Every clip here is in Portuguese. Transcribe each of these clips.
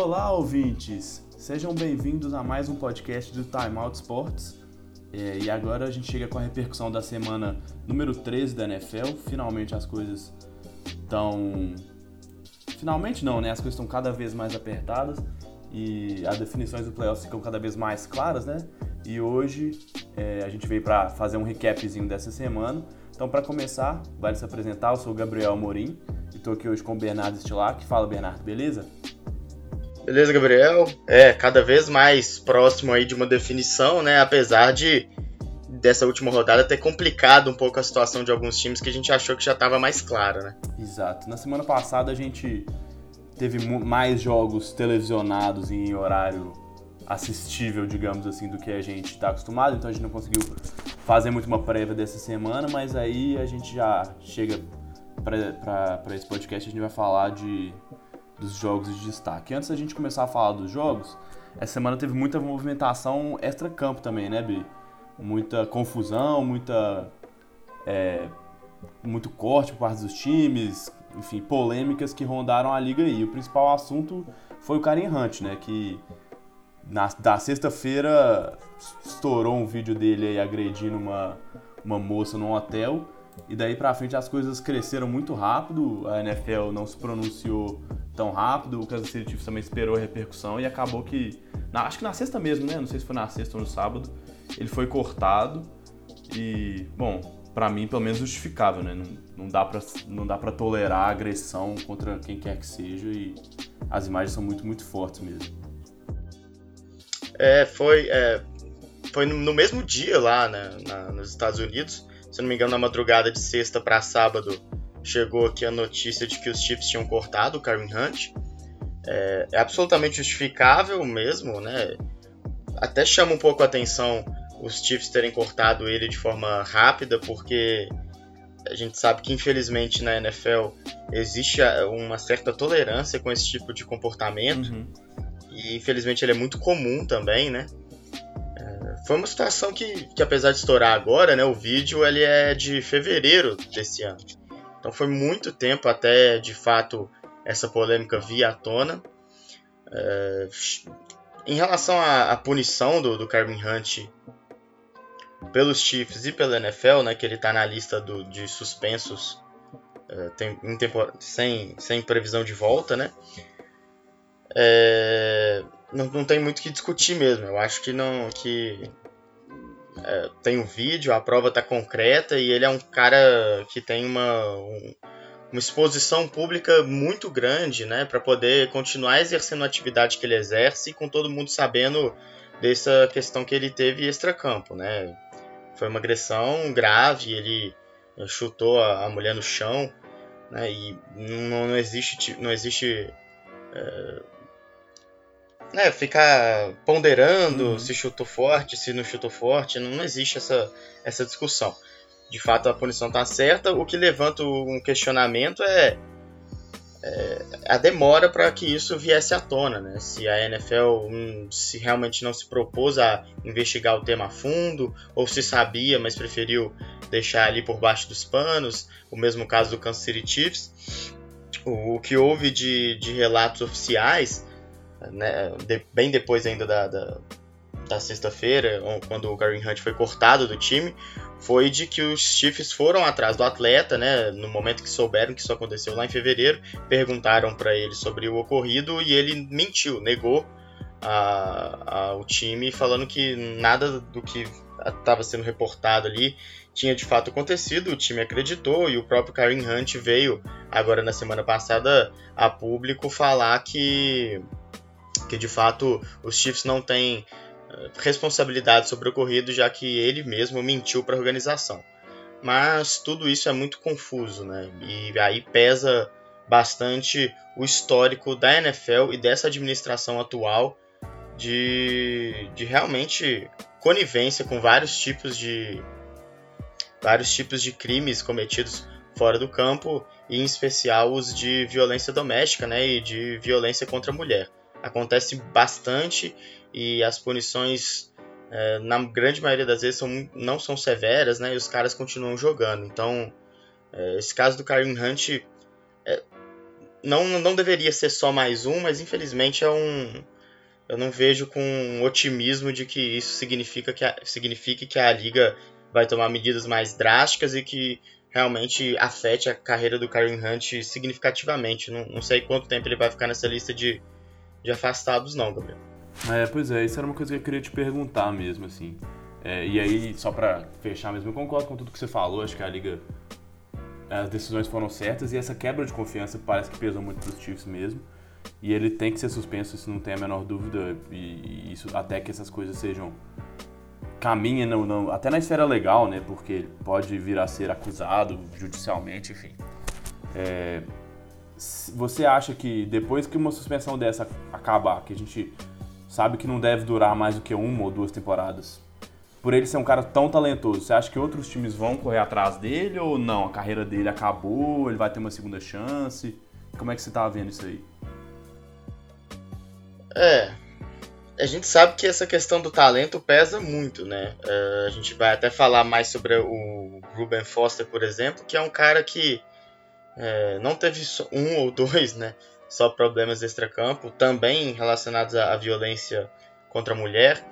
Olá, ouvintes! Sejam bem-vindos a mais um podcast do Time Out Sports. É, e agora a gente chega com a repercussão da semana número 13 da NFL. Finalmente as coisas estão. Finalmente não, né? As coisas estão cada vez mais apertadas e as definições do playoffs ficam cada vez mais claras, né? E hoje é, a gente veio para fazer um recapzinho dessa semana. Então, para começar, vale se apresentar. Eu sou o Gabriel Morim e estou aqui hoje com o Bernardo Stilac. Fala, Bernardo, beleza? Beleza, Gabriel? É, cada vez mais próximo aí de uma definição, né? Apesar de dessa última rodada ter complicado um pouco a situação de alguns times que a gente achou que já estava mais clara, né? Exato. Na semana passada a gente teve mais jogos televisionados em horário assistível, digamos assim, do que a gente está acostumado, então a gente não conseguiu fazer muito uma prévia dessa semana, mas aí a gente já chega para esse podcast, a gente vai falar de, dos jogos de destaque. Antes da gente começar a falar dos jogos, essa semana teve muita movimentação extra-campo também, né, Bi? Muita confusão, muita. É, muito corte por parte dos times, enfim, polêmicas que rondaram a liga aí. O principal assunto foi o Karen Hunt, né, que na, da sexta-feira estourou um vídeo dele aí agredindo uma, uma moça num hotel. E daí pra frente as coisas cresceram muito rápido, a NFL não se pronunciou tão rápido, o Kansas City Chiefs também esperou a repercussão e acabou que, na, acho que na sexta mesmo, né? Não sei se foi na sexta ou no sábado, ele foi cortado e, bom, para mim pelo menos justificável, né? Não, não, dá pra, não dá pra tolerar agressão contra quem quer que seja e as imagens são muito, muito fortes mesmo. É, foi, é, foi no mesmo dia lá né, na, nos Estados Unidos, se não me engano, na madrugada de sexta para sábado, chegou aqui a notícia de que os Chiefs tinham cortado o Kareem Hunt. É, é, absolutamente justificável mesmo, né? Até chama um pouco a atenção os Chiefs terem cortado ele de forma rápida, porque a gente sabe que infelizmente na NFL existe uma certa tolerância com esse tipo de comportamento. Uhum. E infelizmente ele é muito comum também, né? Foi uma situação que, que apesar de estourar agora, né, o vídeo ele é de fevereiro desse ano. Então foi muito tempo até de fato essa polêmica vir à tona. É, em relação à, à punição do, do Carmen Hunt pelos Chiefs e pela NFL, né, que ele está na lista do, de suspensos é, tem, sem, sem previsão de volta, né? é, não, não tem muito o que discutir mesmo. Eu acho que não que é, tem um vídeo, a prova está concreta e ele é um cara que tem uma, um, uma exposição pública muito grande, né, para poder continuar exercendo a atividade que ele exerce, com todo mundo sabendo dessa questão que ele teve extra-campo, né? Foi uma agressão grave, ele chutou a, a mulher no chão, né? E não, não existe não existe é, né, ficar ponderando uhum. se chutou forte, se não chutou forte, não, não existe essa, essa discussão. De fato, a punição está certa. O que levanta um questionamento é, é a demora para que isso viesse à tona. Né? Se a NFL hum, se realmente não se propôs a investigar o tema a fundo, ou se sabia, mas preferiu deixar ali por baixo dos panos. O mesmo caso do Kansas City Chiefs. O, o que houve de, de relatos oficiais né, de, bem depois ainda da, da, da sexta-feira, quando o Kareem Hunt foi cortado do time, foi de que os Chiefs foram atrás do atleta, né, no momento que souberam que isso aconteceu lá em fevereiro, perguntaram para ele sobre o ocorrido e ele mentiu, negou ao time, falando que nada do que estava sendo reportado ali tinha de fato acontecido, o time acreditou e o próprio Kareem Hunt veio agora na semana passada a público falar que que de fato os Chiefs não têm eh, responsabilidade sobre o ocorrido, já que ele mesmo mentiu para a organização. Mas tudo isso é muito confuso, né? E aí pesa bastante o histórico da NFL e dessa administração atual de, de realmente conivência com vários tipos de vários tipos de crimes cometidos fora do campo e em especial os de violência doméstica, né, e de violência contra a mulher acontece bastante e as punições é, na grande maioria das vezes são, não são severas, né? E os caras continuam jogando. Então, é, esse caso do Kareem Hunt, é, não, não deveria ser só mais um, mas infelizmente é um. Eu não vejo com otimismo de que isso significa que a, signifique que a liga vai tomar medidas mais drásticas e que realmente afete a carreira do Karen Hunt significativamente. Não, não sei quanto tempo ele vai ficar nessa lista de, de afastados, não, Gabriel. É, pois é, isso era uma coisa que eu queria te perguntar mesmo, assim. É, e aí, só pra fechar mesmo, eu concordo com tudo que você falou, acho que a liga. As decisões foram certas e essa quebra de confiança parece que pesou muito pros Chiefs mesmo. E ele tem que ser suspenso, isso não tem a menor dúvida. E, isso até que essas coisas sejam. caminhem não, não, até na esfera legal, né? Porque ele pode vir a ser acusado judicialmente, enfim. É, você acha que depois que uma suspensão dessa acabar, que a gente sabe que não deve durar mais do que uma ou duas temporadas, por ele ser um cara tão talentoso, você acha que outros times vão correr atrás dele ou não? A carreira dele acabou, ele vai ter uma segunda chance? Como é que você tá vendo isso aí? É. A gente sabe que essa questão do talento pesa muito, né? Uh, a gente vai até falar mais sobre o Ruben Foster, por exemplo, que é um cara que é, não teve um ou dois, né? Só problemas extracampo, também relacionados à, à violência contra a mulher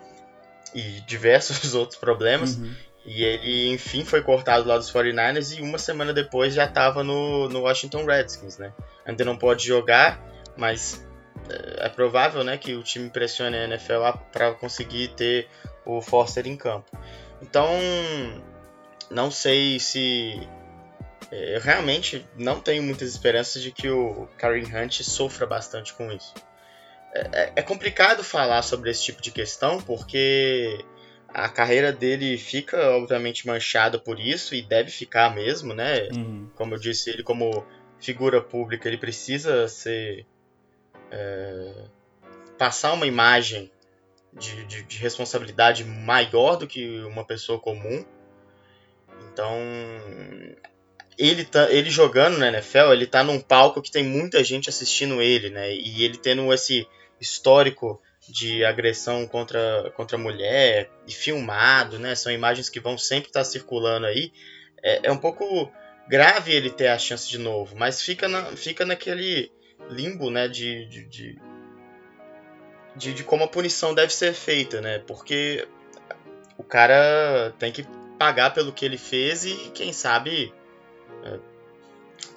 e diversos outros problemas. Uhum. E ele, enfim, foi cortado lá dos 49ers e uma semana depois já estava no, no Washington Redskins, né? Ainda não pode jogar, mas é, é provável né, que o time pressione a NFL para conseguir ter o Foster em campo. Então, não sei se. É, eu realmente não tenho muitas esperanças de que o Karen Hunt sofra bastante com isso. É, é, complicado falar sobre esse tipo de questão porque a carreira dele fica obviamente manchada por isso e deve ficar mesmo, né? Uhum. Como eu disse, ele como figura pública ele precisa ser é, passar uma imagem de, de, de, responsabilidade maior do que uma pessoa comum. Então ele tá, ele jogando na NFL, ele tá num palco que tem muita gente assistindo ele, né? E ele tendo esse histórico de agressão contra, contra a mulher e filmado, né? São imagens que vão sempre estar tá circulando aí. É, é, um pouco grave ele ter a chance de novo, mas fica, na, fica naquele limbo, né? De, de, de, de, de como a punição deve ser feita, né? Porque o cara tem que pagar pelo que ele fez e quem sabe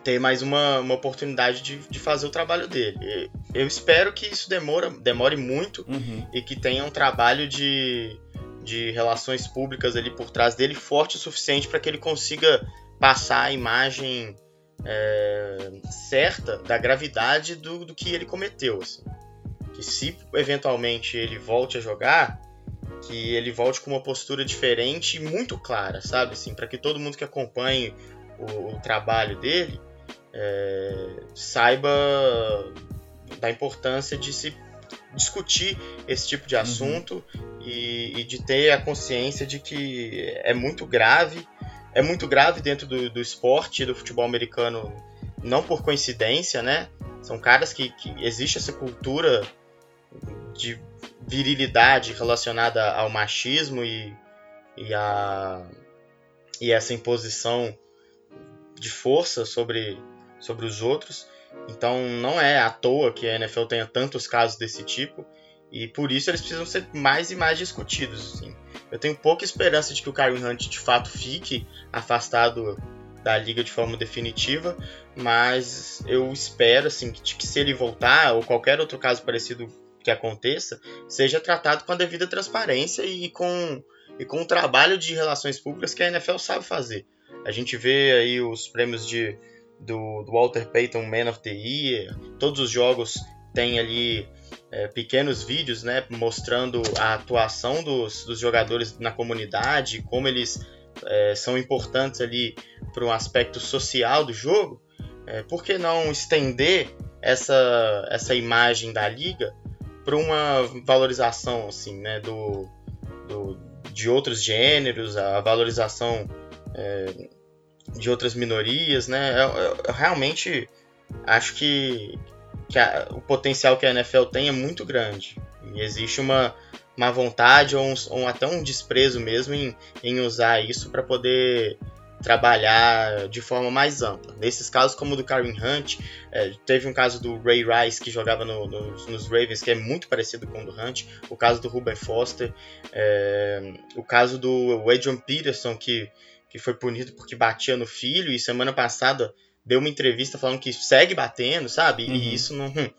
ter mais uma, uma oportunidade de, de fazer o trabalho dele. Eu espero que isso demora, demore muito uhum. e que tenha um trabalho de, de relações públicas ali por trás dele forte o suficiente para que ele consiga passar a imagem é, certa da gravidade do, do que ele cometeu. Assim. Que se eventualmente ele volte a jogar, que ele volte com uma postura diferente e muito clara, sabe? Assim, para que todo mundo que acompanhe o, o trabalho dele é, saiba da importância de se discutir esse tipo de uhum. assunto uhum. e, e, de ter a consciência de que é muito grave, é muito grave dentro do, do esporte do futebol americano, não por coincidência, né? São caras que, que existe essa cultura de virilidade relacionada ao machismo e, e, a, e essa imposição de força sobre sobre os outros. Então não é à toa que a NFL tenha tantos casos desse tipo e por isso eles precisam ser mais e mais discutidos. Assim. Eu tenho pouca esperança de que o Karen Hunt de fato fique afastado da liga de forma definitiva, mas eu espero assim que, que se ele voltar ou qualquer outro caso parecido que aconteça seja tratado com a devida transparência e com e com o trabalho de relações públicas que a NFL sabe fazer. A gente vê aí os prêmios de do, do Walter Payton Man of the Year. Todos os jogos têm ali é, pequenos vídeos né, mostrando a atuação dos, dos jogadores na comunidade, como eles é, são importantes ali para um aspecto social do jogo. É, por que não estender essa, essa imagem da liga para uma valorização assim, né, do, do, de outros gêneros, a valorização é, de outras minorias, né? Eu, eu, eu realmente acho que, que a, o potencial que a NFL tem é muito grande. E existe uma, uma vontade ou, um, ou até um desprezo mesmo em, em usar isso para poder trabalhar de forma mais ampla. Nesses casos, como o do Karen Hunt, é, teve um caso do Ray Rice, que jogava no, no, nos Ravens, que é muito parecido com o do Hunt, o caso do Ruben Foster, é, o caso do Adrian Peterson, que, que foi punido porque batia no filho, e semana passada deu uma entrevista falando que segue batendo, sabe? Uhum. E isso não. Hum,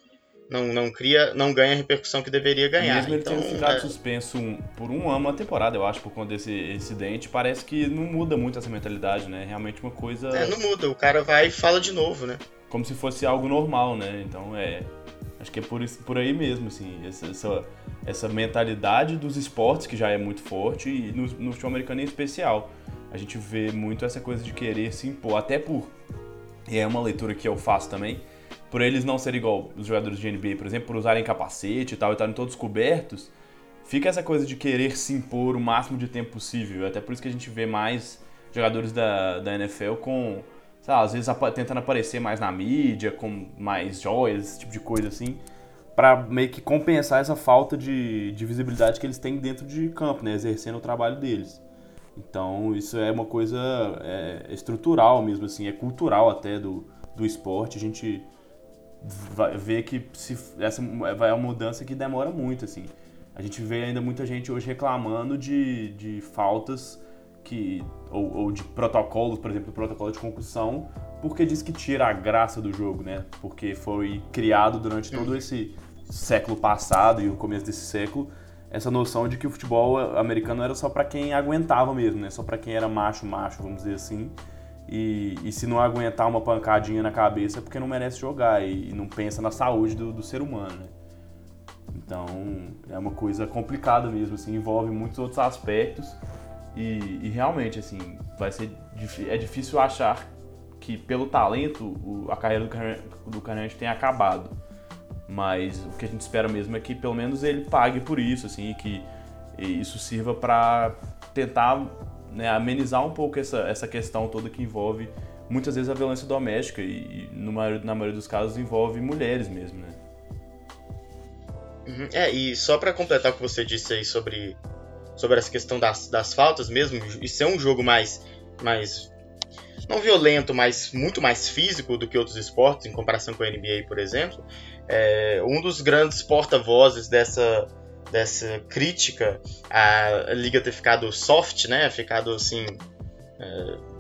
não, não cria, não ganha a repercussão que deveria ganhar. Mesmo então, ele tendo ficado é... suspenso por um ano, uma temporada, eu acho, por conta desse incidente, parece que não muda muito essa mentalidade, né? Realmente uma coisa. É, não muda, o cara vai e fala de novo, né? Como se fosse algo normal, né? Então é. Acho que é por, isso, por aí mesmo, assim, essa, essa, essa mentalidade dos esportes que já é muito forte e no, no futebol americano em especial. A gente vê muito essa coisa de querer se impor, até por. E é uma leitura que eu faço também por eles não serem igual os jogadores de NBA, por exemplo, por usarem capacete e tal, e estarem todos cobertos, fica essa coisa de querer se impor o máximo de tempo possível. Até por isso que a gente vê mais jogadores da, da NFL com, sei lá, às vezes tentando aparecer mais na mídia, com mais joias, esse tipo de coisa assim, para meio que compensar essa falta de, de visibilidade que eles têm dentro de campo, né, exercendo o trabalho deles. Então isso é uma coisa é, estrutural mesmo, assim, é cultural até do, do esporte. A gente vai ver que se, essa vai é uma mudança que demora muito, assim. A gente vê ainda muita gente hoje reclamando de, de faltas que ou, ou de protocolos, por exemplo, protocolo de concussão, porque diz que tira a graça do jogo, né? Porque foi criado durante todo esse século passado e o começo desse século essa noção de que o futebol americano era só para quem aguentava mesmo, né? Só para quem era macho, macho, vamos dizer assim. E, e, se não aguentar uma pancadinha na cabeça é porque não merece jogar e, e não pensa na saúde do, do, ser humano, né? Então é uma coisa complicada mesmo, assim, envolve muitos outros aspectos e, e realmente assim vai ser é difícil achar que pelo talento a carreira do, do Carnage tenha acabado, mas o que a gente espera mesmo é que pelo menos ele pague por isso, assim, e que isso sirva para tentar né, amenizar um pouco essa, essa questão toda que envolve muitas vezes a violência doméstica e, e na maioria dos casos envolve mulheres mesmo, né? Uhum. É, e só para completar o que você disse aí sobre, sobre essa questão das, das faltas mesmo, e ser um jogo mais, mais não violento, mas muito mais físico do que outros esportes, em comparação com a NBA, por exemplo, é, um dos grandes porta-vozes dessa, dessa crítica à liga ter ficado soft, né? Ficado assim. É,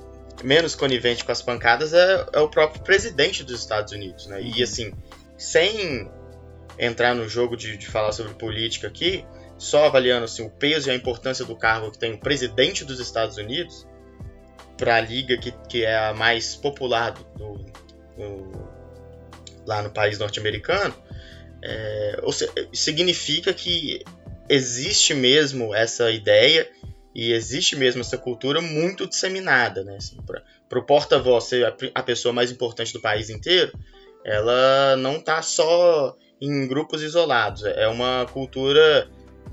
menos conivente com as pancadas é, é, o próprio presidente dos Estados Unidos, né? E assim, sem entrar no jogo de, de falar sobre política aqui, só avaliando assim, o peso e a importância do cargo que tem o presidente dos Estados Unidos para a liga que, que é a mais popular do, do lá no país norte-americano, é, seja, significa que existe mesmo essa ideia e existe mesmo essa cultura muito disseminada, né? Assim, para o porta-voz ser a, a, pessoa mais importante do país inteiro, ela não está só em grupos isolados, é uma cultura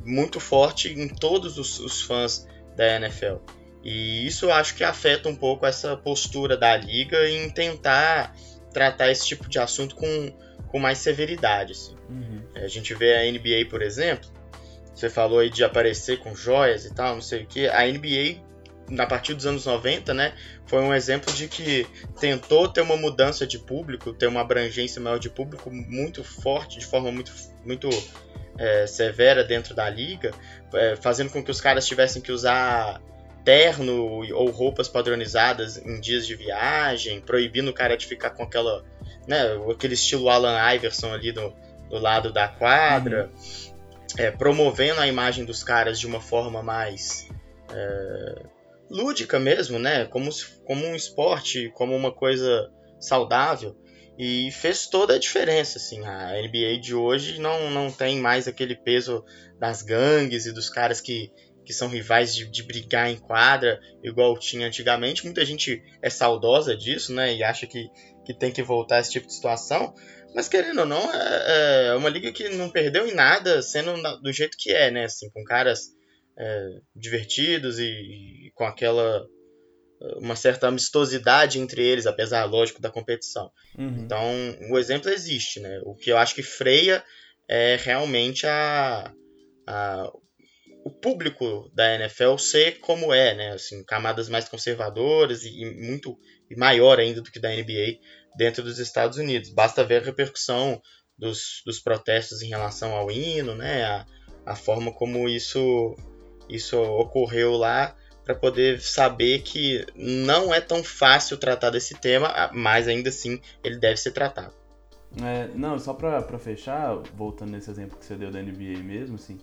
muito forte em todos os, os fãs da NFL. E isso acho que afeta um pouco essa postura da liga em tentar tratar esse tipo de assunto com, com mais severidade. Assim. Uhum. A gente vê a NBA, por exemplo, você falou aí de aparecer com joias e tal, não sei o que. A NBA, na partir dos anos 90, né, foi um exemplo de que tentou ter uma mudança de público, ter uma abrangência maior de público muito forte, de forma muito, muito é, severa dentro da liga, é, fazendo com que os caras tivessem que usar terno ou roupas padronizadas em dias de viagem, proibindo o cara de ficar com aquela, né, aquele estilo Alan Iverson ali do, do lado da quadra. Uhum é, promovendo a imagem dos caras de uma forma mais é, lúdica mesmo, né? Como, como um esporte, como uma coisa saudável. E fez toda a diferença, assim. A NBA de hoje não, não tem mais aquele peso das gangues e dos caras que, que são rivais de, de brigar em quadra, igual tinha antigamente. Muita gente é saudosa disso, né? E acha que, que tem que voltar a esse tipo de situação. Mas querendo ou não, é, é uma liga que não perdeu em nada, sendo do jeito que é, né? Assim, com caras é, divertidos e, e, com aquela uma certa amistosidade entre eles, apesar, lógico, da competição. Uhum. Então, o exemplo existe, né? O que eu acho que freia é realmente a, a o público da NFL ser como é, né? Assim, camadas mais conservadoras e, e muito e maior ainda do que da NBA dentro dos Estados Unidos. Basta ver a repercussão dos, dos protestos em relação ao hino, né? A, a forma como isso, isso ocorreu lá para poder saber que não é tão fácil tratar desse tema, mas ainda assim ele deve ser tratado. É, não, só para fechar, voltando nesse exemplo que você deu da NBA mesmo, assim,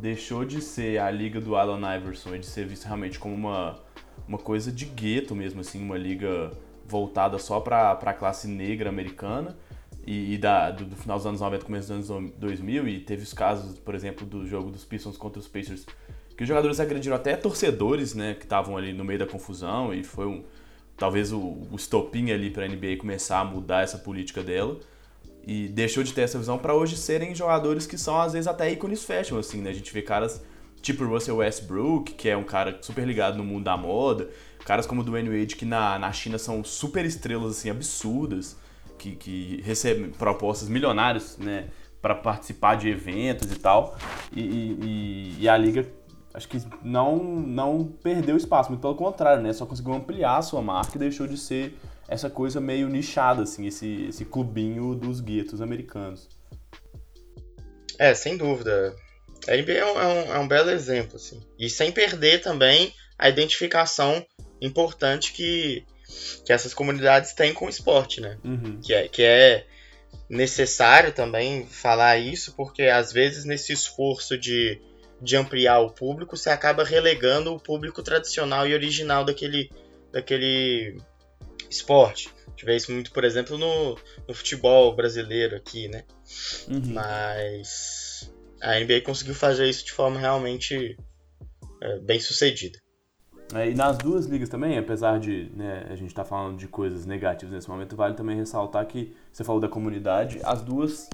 deixou de ser a liga do Allen Iverson e de ser visto realmente como uma, uma coisa de gueto mesmo, assim, uma liga voltada só para a classe negra americana e, e da, do, do, final dos anos 90, começo dos anos 2000, e teve os casos, por exemplo, do jogo dos Pistons contra os Pacers, que os jogadores agrediram até torcedores, né, que estavam ali no meio da confusão, e foi um, talvez o, o estopim ali para a NBA começar a mudar essa política dela. E deixou de ter essa visão para hoje serem jogadores que são às vezes até ícones fashion, assim, né? A gente vê caras tipo Russell Westbrook, que é um cara super ligado no mundo da moda, caras como o Dwayne Wade, que na, na China são super estrelas, assim, absurdas que, que recebem propostas milionárias, né, para participar de eventos e tal. E, e, e, a liga acho que não não perdeu espaço, muito pelo contrário, né, só conseguiu ampliar a sua marca e deixou de ser essa coisa meio nichada, assim, esse, esse clubinho dos guetos americanos. É, sem dúvida. A NBA é um, é um, é um belo exemplo, assim. E sem perder também a identificação importante que que essas comunidades têm com o esporte, né? Uhum. Que, é, que é necessário também falar isso, porque às vezes nesse esforço de, de ampliar o público, você acaba relegando o público tradicional e original daquele, daquele esporte. A gente vê isso muito, por exemplo, no, no futebol brasileiro aqui, né? Uhum. Mas a NBA conseguiu fazer isso de forma realmente é, bem sucedida. É, e nas duas ligas também, apesar de né, a gente estar tá falando de coisas negativas nesse momento, vale também ressaltar que você falou da comunidade, as duas,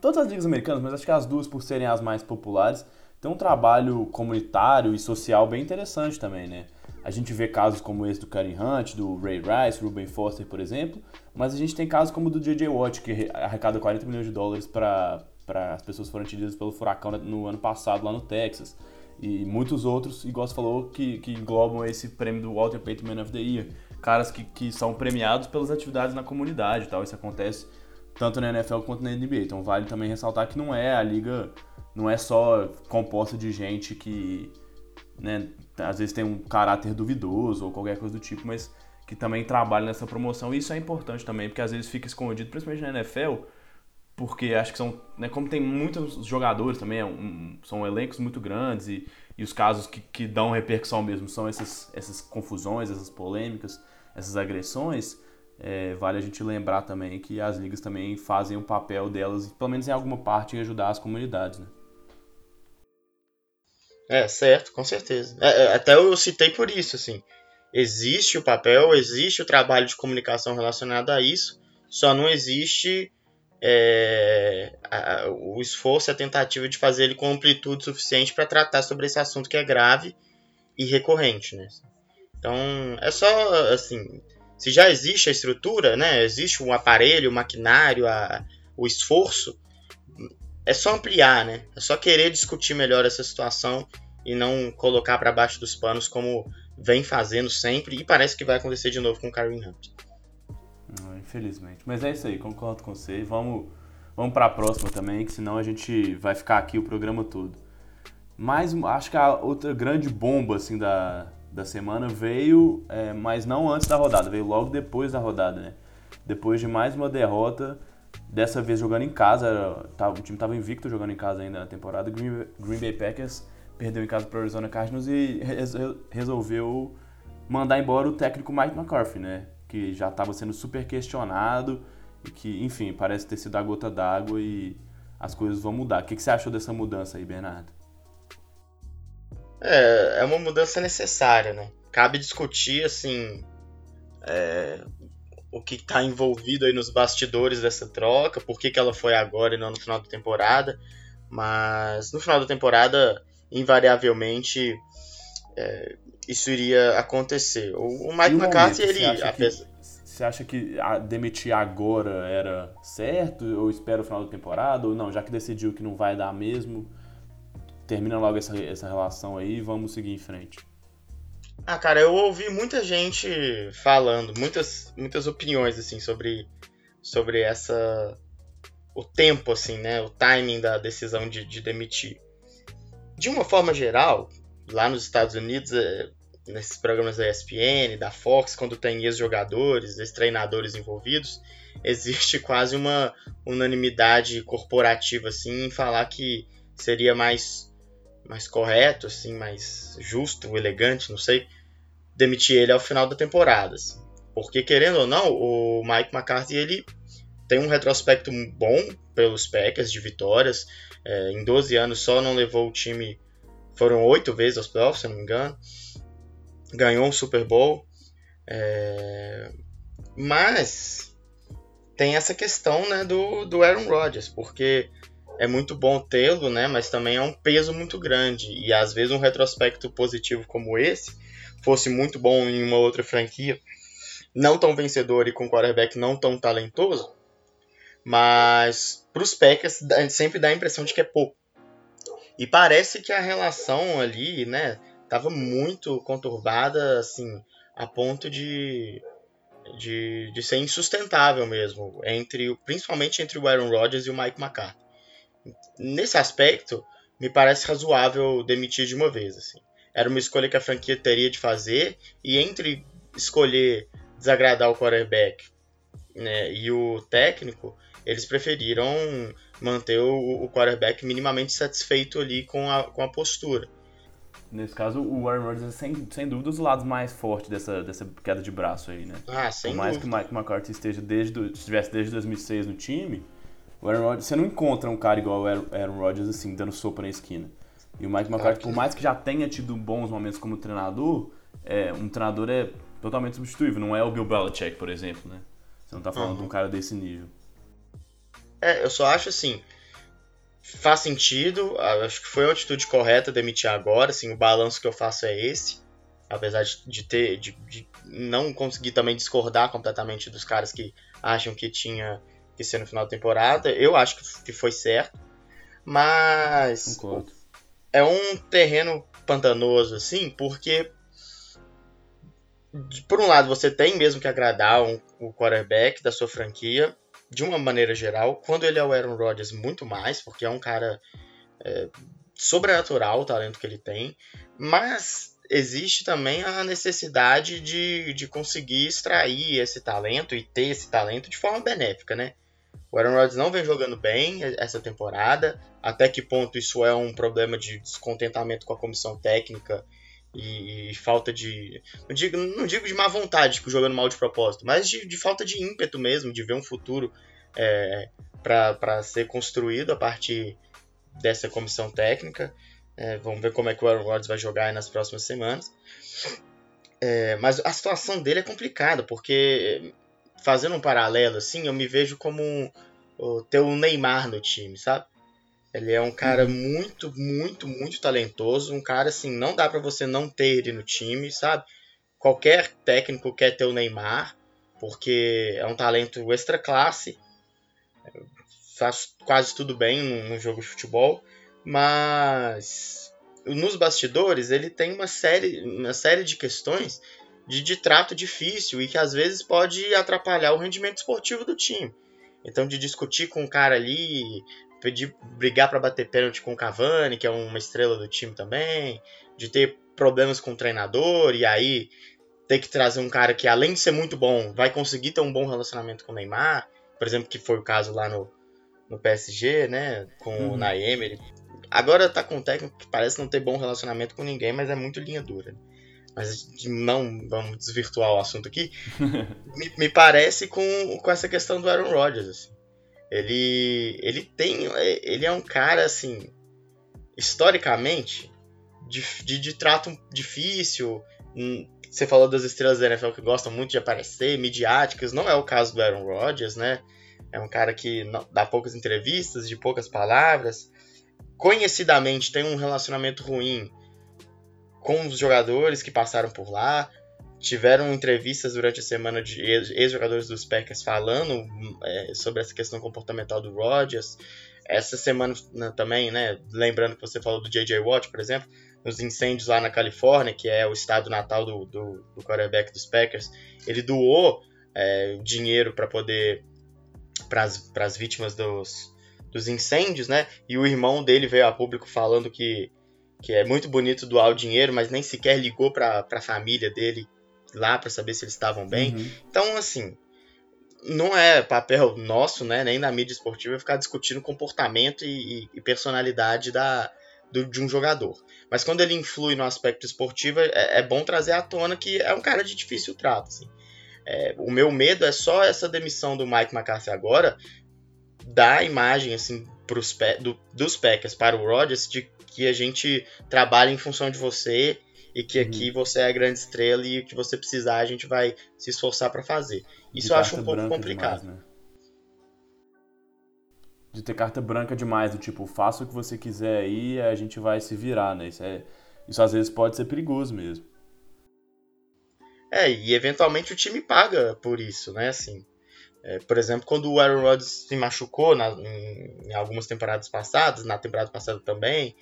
todas as ligas americanas, mas acho que as duas, por serem as mais populares, tem um trabalho comunitário e social bem interessante também, né? A gente vê casos como esse do Karen Hunt, do Ray Rice, Ruben Foster, por exemplo, mas a gente tem casos como o do J.J. Watt, que arrecada 40 milhões de dólares para as pessoas foram atingidas pelo furacão no ano passado lá no Texas e muitos outros, igual você falou, que, que englobam esse prêmio do Walter Payton Man of the Year. Caras que, que são premiados pelas atividades na comunidade tal. Isso acontece tanto na NFL quanto na NBA. Então vale também ressaltar que não é a liga, não é só composta de gente que, né, às vezes tem um caráter duvidoso ou qualquer coisa do tipo, mas que também trabalha nessa promoção. E isso é importante também, porque às vezes fica escondido, principalmente na NFL, porque acho que são, né, como tem muitos jogadores também, é um, são elencos muito grandes e, e os casos que, que dão repercussão mesmo são essas, essas confusões, essas polêmicas, essas agressões, é, vale a gente lembrar também que as ligas também fazem o papel delas, pelo menos em alguma parte, em ajudar as comunidades, né? É, certo, com certeza. É, é até eu citei por isso, assim. Existe o papel, existe o trabalho de comunicação relacionado a isso, só não existe é, a, o esforço a tentativa de fazer ele com amplitude suficiente para tratar sobre esse assunto que é grave e recorrente, né? Então, é só, assim, se já existe a estrutura, né? Existe o aparelho, o maquinário, a, o esforço, é só ampliar, né? É só querer discutir melhor essa situação e não colocar para baixo dos panos como vem fazendo sempre e parece que vai acontecer de novo com o Karen Hunt. Infelizmente. Mas é isso aí, concordo com você. Vamos, vamos para a próxima também, que senão a gente vai ficar aqui o programa todo. Mas acho que a outra grande bomba assim da, da semana veio, é, mas não antes da rodada, veio logo depois da rodada, né? Depois de mais uma derrota, dessa vez jogando em casa, o time estava invicto jogando em casa ainda na temporada. Green, Green Bay Packers perdeu em casa para o Arizona Cardinals e resolveu mandar embora o técnico Mike McCarthy, né? que já estava sendo super questionado e que, enfim, parece ter sido a gota d'água e as coisas vão mudar. O que, que você achou dessa mudança aí, Bernardo? É, é uma mudança necessária, né? Cabe discutir, assim, é, o que está envolvido aí nos bastidores dessa troca, por que, que ela foi agora e não no final da temporada. Mas no final da temporada, invariavelmente, é, isso iria acontecer. O, o Mike McCarthy, ele. Você acha, que, você acha que demitir agora era certo? Ou espera o final da temporada? Ou não, já que decidiu que não vai dar mesmo? termina logo essa, essa relação aí e vamos seguir em frente. Ah, cara, eu ouvi muita gente falando, muitas, muitas opiniões, assim, sobre, sobre essa... o tempo, assim, né, o timing da decisão de, de demitir. De uma forma geral, lá nos Estados Unidos, é, nesses programas da ESPN, da Fox, quando tem ex-jogadores, ex-treinadores envolvidos, existe quase uma unanimidade corporativa assim em falar que seria mais mais correto, assim, mais justo, elegante, não sei, demitir ele ao final da temporada. Assim. Porque querendo ou não, o Mike McCarthy ele tem um retrospecto bom pelos Packers de vitórias. É, em 12 anos só não levou o time, foram oito vezes aos playoffs, se não me engano ganhou um Super Bowl. É... Mas tem essa questão né, do, do Aaron Rodgers, porque é muito bom tê-lo, né, mas também é um peso muito grande. E às vezes um retrospecto positivo como esse fosse muito bom em uma outra franquia, não tão vencedor e com quarterback não tão talentoso, mas para os Packers sempre dá a impressão de que é pouco. E parece que a relação ali, né, estava muito conturbada, assim, a ponto de, de, de ser insustentável mesmo, entre principalmente entre o Aaron Rodgers e o Mike McCarthy. Nesse aspecto, me parece razoável demitir de uma vez, assim. Era uma escolha que a franquia teria de fazer, e entre escolher desagradar o quarterback né, e o técnico, eles preferiram manter o, o quarterback minimamente satisfeito ali com a, com a postura. Nesse caso, o Aaron Rodgers é sem, sem dúvida os lados mais fortes dessa, dessa queda de braço aí, né? Ah, sem Por mais dúvida. que o Mike McCarthy esteja desde, estivesse desde 2006 no time, o Aaron Rodgers, você não encontra um cara igual o Aaron Rodgers assim, dando sopa na esquina. E o Mike McCarthy, por mais que já tenha tido bons momentos como treinador, é, um treinador é totalmente substituível, não é o Bill Belichick, por exemplo, né? Você não tá falando uhum. de um cara desse nível. É, eu só acho assim, faz sentido, acho que foi uma atitude correta demitir agora, assim, o balanço que eu faço é esse, apesar de, ter, de, de, não conseguir também discordar completamente dos caras que acham que tinha que ser no final da temporada, eu acho que foi certo, mas Concordo. é um terreno pantanoso, assim, porque por um lado você tem mesmo que agradar um, o quarterback da sua franquia, de uma maneira geral. Quando ele é o Aaron Rodgers, muito mais, porque é um cara é, sobrenatural o talento que ele tem. Mas existe também a necessidade de, de conseguir extrair esse talento e ter esse talento de forma benéfica, né? O Aaron Rodgers não vem jogando bem essa temporada. Até que ponto isso é um problema de descontentamento com a comissão técnica e, e falta de. Não digo, não digo de má vontade, tipo, jogando mal de propósito, mas de, de falta de ímpeto mesmo, de ver um futuro é, para ser construído a partir dessa comissão técnica. É, vamos ver como é que o Aaron Rodgers vai jogar nas próximas semanas. É, mas a situação dele é complicada, porque fazendo um paralelo assim, eu me vejo como ter o Neymar no time, sabe? Ele é um cara muito, muito, muito talentoso. Um cara assim, não dá para você não ter ele no time, sabe? Qualquer técnico quer ter o Neymar, porque é um talento extra classe. Faz quase tudo bem no jogo de futebol, mas nos bastidores ele tem uma série, uma série de questões de, de trato difícil e que às vezes pode atrapalhar o rendimento esportivo do time. Então, de discutir com o cara ali, pedir, brigar para bater pênalti com o Cavani, que é uma estrela do time também, de ter problemas com o treinador e aí ter que trazer um cara que, além de ser muito bom, vai conseguir ter um bom relacionamento com o Neymar, por exemplo, que foi o caso lá no, no PSG, né, com uhum. o Naemer. Agora tá com um técnico que parece não ter bom relacionamento com ninguém, mas é muito linha dura. Mas não vamos desvirtuar o assunto aqui. me, me, parece com, com essa questão do Aaron Rodgers. Assim. Ele, ele tem. Ele é um cara, assim. Historicamente, de, de, de trato difícil. Hum, você falou das estrelas da NFL que gostam muito de aparecer, midiáticas. Não é o caso do Aaron Rodgers, né? É um cara que dá poucas entrevistas, de poucas palavras. Conhecidamente tem um relacionamento ruim com os jogadores que passaram por lá tiveram entrevistas durante a semana de ex-jogadores dos Packers falando é, sobre essa questão comportamental do Rodgers. essa semana né, também, né, lembrando que você falou do J.J. Watt, por exemplo, nos incêndios lá na Califórnia, que é o estado natal do, do, do quarterback dos Packers, ele doou é, dinheiro para poder para as vítimas dos, dos incêndios, né? E o irmão dele veio a público falando que, que é muito bonito doar o dinheiro, mas nem sequer ligou para a família dele lá para saber se eles estavam bem. Uhum. Então, assim, não é papel nosso, né, nem na mídia esportiva, ficar discutindo comportamento e, e personalidade da, do, de um jogador. Mas quando ele influi no aspecto esportivo, é, é, bom trazer à tona que é um cara de difícil trato. Assim. É, o meu medo é só essa demissão do Mike McCarthy agora dar a imagem assim, pros, do, dos Packers para o Rodgers de que a gente trabalha em função de você e que aqui uhum. você é a grande estrela e o que você precisar a gente vai se esforçar para fazer. Isso de eu acho um pouco complicado. Demais, né? De ter carta branca demais, do tipo, faça o que você quiser aí, a gente vai se virar, né? Isso, é, isso às vezes pode ser perigoso mesmo. É, e eventualmente o time paga por isso, né? Assim, é, por exemplo, quando o Aaron Rodgers se machucou na, em, em, algumas temporadas passadas, na temporada passada também,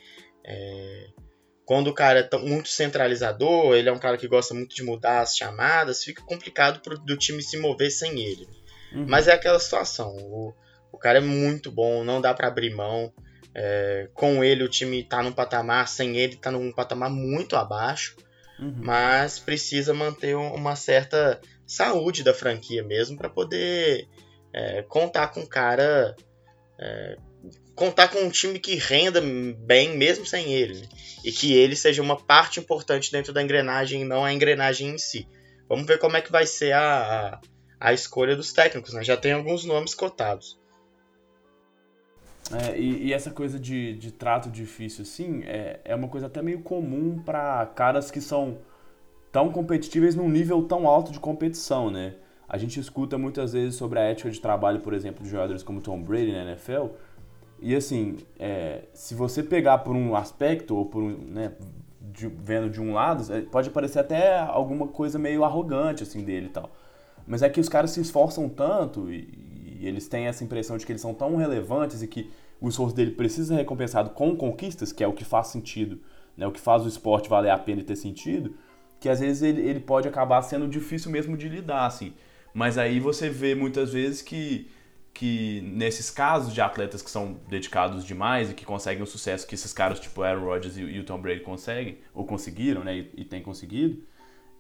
é, quando o cara é muito centralizador, ele é um cara que gosta muito de mudar as chamadas, fica complicado pro, do time se mover sem ele. Uhum. Mas é aquela situação, o, o cara é muito bom, não dá para abrir mão. É, com ele o time tá num patamar, sem ele tá num patamar muito abaixo. Uhum. Mas precisa manter uma certa saúde da franquia mesmo para poder é, contar com o cara é, contar com um time que renda bem mesmo sem ele. Né? E que ele seja uma parte importante dentro da engrenagem e não a engrenagem em si. Vamos ver como é que vai ser a, a, escolha dos técnicos, né? Já tem alguns nomes cotados. É, e, e, essa coisa de, de trato difícil, assim, é, é uma coisa até meio comum para caras que são tão competitivos num nível tão alto de competição, né? A gente escuta muitas vezes sobre a ética de trabalho, por exemplo, de jogadores como Tom Brady na NFL, e assim, é, se você pegar por um aspecto, ou por um, né, de, vendo de um lado, é, pode parecer até alguma coisa meio arrogante assim dele e tal. Mas é que os caras se esforçam tanto e, e eles têm essa impressão de que eles são tão relevantes e que o esforço dele precisa ser recompensado com conquistas, que é o que faz sentido, né, o que faz o esporte valer a pena e ter sentido, que às vezes ele, ele pode acabar sendo difícil mesmo de lidar, assim. Mas aí você vê muitas vezes que que nesses casos de atletas que são dedicados demais e que conseguem o sucesso que esses caras tipo Aaron Rodgers e, o Tom Brady conseguem, ou conseguiram, né, e, e têm conseguido,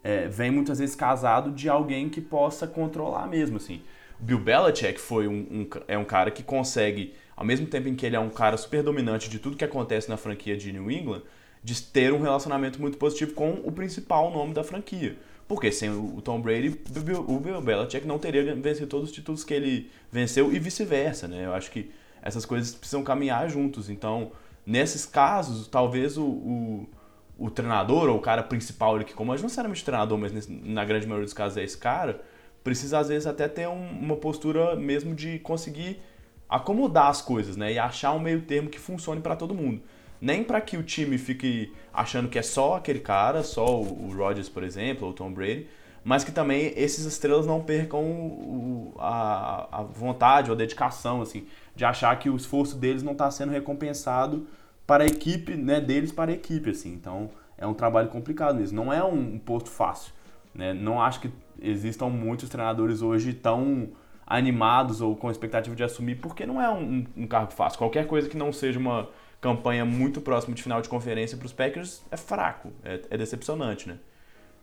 é, vem muitas vezes casado de alguém que possa controlar mesmo, assim. Bill Belichick foi um, um, é um cara que consegue, ao mesmo tempo em que ele é um cara super dominante de tudo que acontece na franquia de New England, de ter um relacionamento muito positivo com o principal nome da franquia. Porque sem o Tom Brady, o Bill Belichick não teria vencido todos os títulos que ele venceu e vice-versa, né? Eu acho que essas coisas precisam caminhar juntos. Então, nesses casos, talvez o, o, o treinador ou o cara principal ali, que como não necessariamente treinador, mas na grande maioria dos casos é esse cara, precisa às vezes até ter um, uma postura mesmo de conseguir acomodar as coisas, né? E achar um meio termo que funcione para todo mundo nem para que o time fique achando que é só aquele cara, só o, Rodgers, por exemplo, ou o Tom Brady, mas que também esses estrelas não percam o, a, a, vontade ou a dedicação, assim, de achar que o esforço deles não está sendo recompensado para a equipe, né, deles para a equipe, assim. Então, é um trabalho complicado mesmo. Não é um, um posto fácil, né? Não acho que existam muitos treinadores hoje tão animados ou com expectativa de assumir, porque não é um, um cargo fácil. Qualquer coisa que não seja uma campanha muito próxima de final de conferência para os Packers é fraco, é, é, decepcionante, né?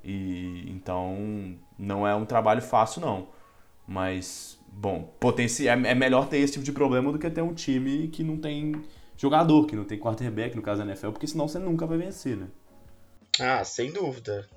E então não é um trabalho fácil não, mas bom, potencia, é, é melhor ter esse tipo de problema do que ter um time que não tem jogador, que não tem quarterback no caso da NFL, porque senão você nunca vai vencer, né? Ah, sem dúvida.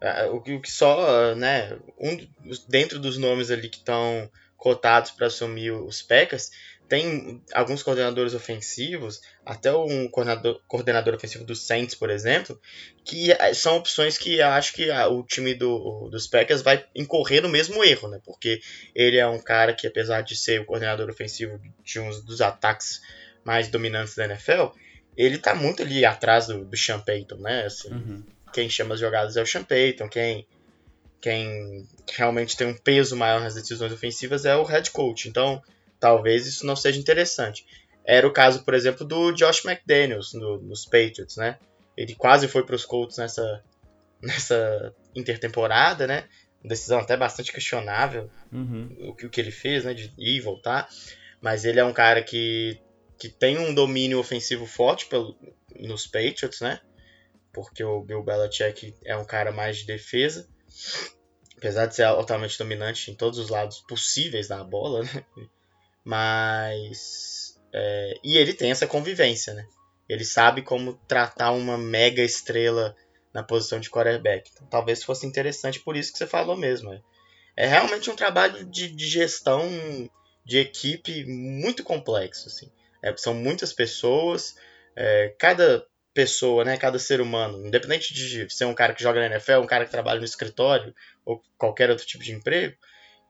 É, o que só, né, um, dentro dos nomes ali que estão cotados para assumir os Packers, tem alguns coordenadores ofensivos, até um coordenador, coordenador ofensivo do Saints, por exemplo, que é, são opções que acho que o time do, dos Packers vai incorrer no mesmo erro, né? Porque ele é um cara que, apesar de ser o coordenador ofensivo de um dos ataques mais dominantes da NFL, ele tá muito ali atrás do, do Sean Payton, né? Assim, uhum. Quem chama as jogadas é o Sean Payton, quem, quem realmente tem um peso maior nas decisões ofensivas é o head coach. Então, talvez isso não seja interessante. Era o caso, por exemplo, do Josh McDaniels no, nos Patriots, né? Ele quase foi para os Colts nessa, nessa intertemporada, né? Decisão até bastante questionável uhum. o, que, o que ele fez, né? De ir e voltar. Mas ele é um cara que, que tem um domínio ofensivo forte pelo, nos Patriots, né? Porque o Bill Belichick é um cara mais de defesa. Apesar de ser altamente dominante em todos os lados possíveis da bola, né? Mas. É, e ele tem essa convivência, né? Ele sabe como tratar uma mega estrela na posição de quarterback. Então, talvez fosse interessante por isso que você falou mesmo. É, é realmente um trabalho de, de, gestão de equipe muito complexo. Assim. É, são muitas pessoas, é, cada pessoa, né, cada ser humano, independente de ser um cara que joga na NFL, um cara que trabalha no escritório ou qualquer outro tipo de emprego,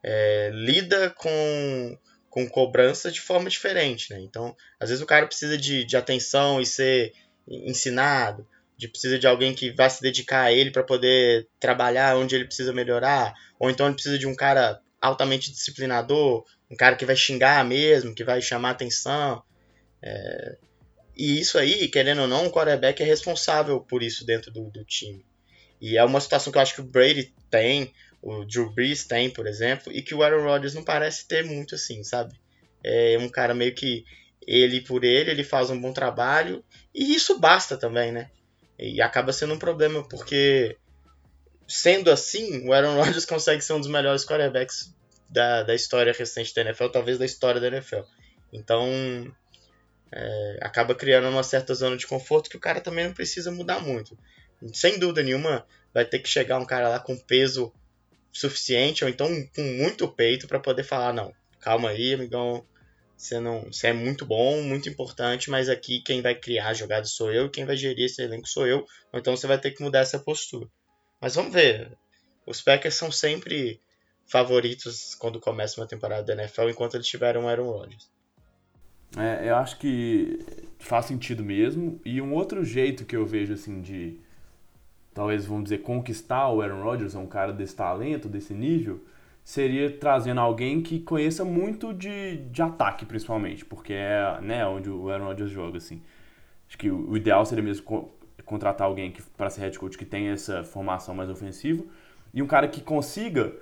é, lida com com cobrança de forma diferente, né? Então, às vezes o cara precisa de, de atenção e ser ensinado, de precisa de alguém que vá se dedicar a ele para poder trabalhar onde ele precisa melhorar, ou então ele precisa de um cara altamente disciplinador, um cara que vai xingar mesmo, que vai chamar atenção. É... E isso aí, querendo ou não, o quarterback é responsável por isso dentro do, do time. E é uma situação que eu acho que o Brady tem, o Drew Brees tem, por exemplo, e que o Aaron Rodgers não parece ter muito assim, sabe? É um cara meio que ele por ele, ele faz um bom trabalho, e isso basta também, né? E acaba sendo um problema, porque sendo assim, o Aaron Rodgers consegue ser um dos melhores quarterbacks da, da história recente da NFL, talvez da história da NFL. Então, é, acaba criando uma certa zona de conforto que o cara também não precisa mudar muito. Sem dúvida nenhuma, vai ter que chegar um cara lá com peso suficiente, ou então com muito peito para poder falar, não, calma aí, amigão, você não, você é muito bom, muito importante, mas aqui quem vai criar a jogada sou eu, quem vai gerir esse elenco sou eu, então você vai ter que mudar essa postura. Mas vamos ver. Os Packers são sempre favoritos quando começa uma temporada da NFL, enquanto eles tiveram Aaron Rodgers. É, eu acho que faz sentido mesmo. E um outro jeito que eu vejo assim de talvez vamos dizer, conquistar o Aaron Rodgers, um cara desse talento, desse nível, seria trazendo alguém que conheça muito de, de ataque, principalmente, porque é né, onde o Aaron Rodgers joga, assim. Acho que o, o ideal seria mesmo co contratar alguém que para ser head coach que tenha essa formação mais ofensiva e um cara que consiga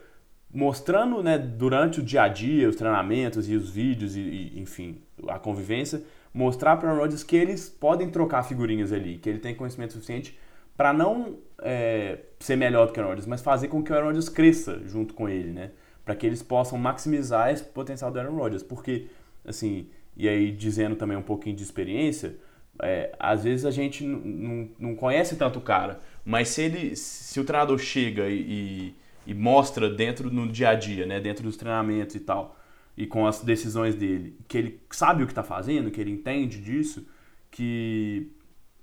mostrando, né, durante o dia a dia, os treinamentos e os vídeos e, e enfim, a convivência, mostrar para o Aaron Rodgers que eles podem trocar figurinhas ali, que ele tem conhecimento suficiente para não é, ser melhor do que o Aaron Rodgers, mas fazer com que o Aaron Rodgers cresça junto com ele, né? Para que eles possam maximizar esse potencial do Aaron Rodgers, porque assim, e aí dizendo também um pouquinho de experiência, é, às vezes a gente não conhece tanto o cara, mas se ele, se o treinador chega e, e, e mostra dentro no dia a dia, né, dentro dos treinamentos e tal, e com as decisões dele, que ele sabe o que está fazendo, que ele entende disso, que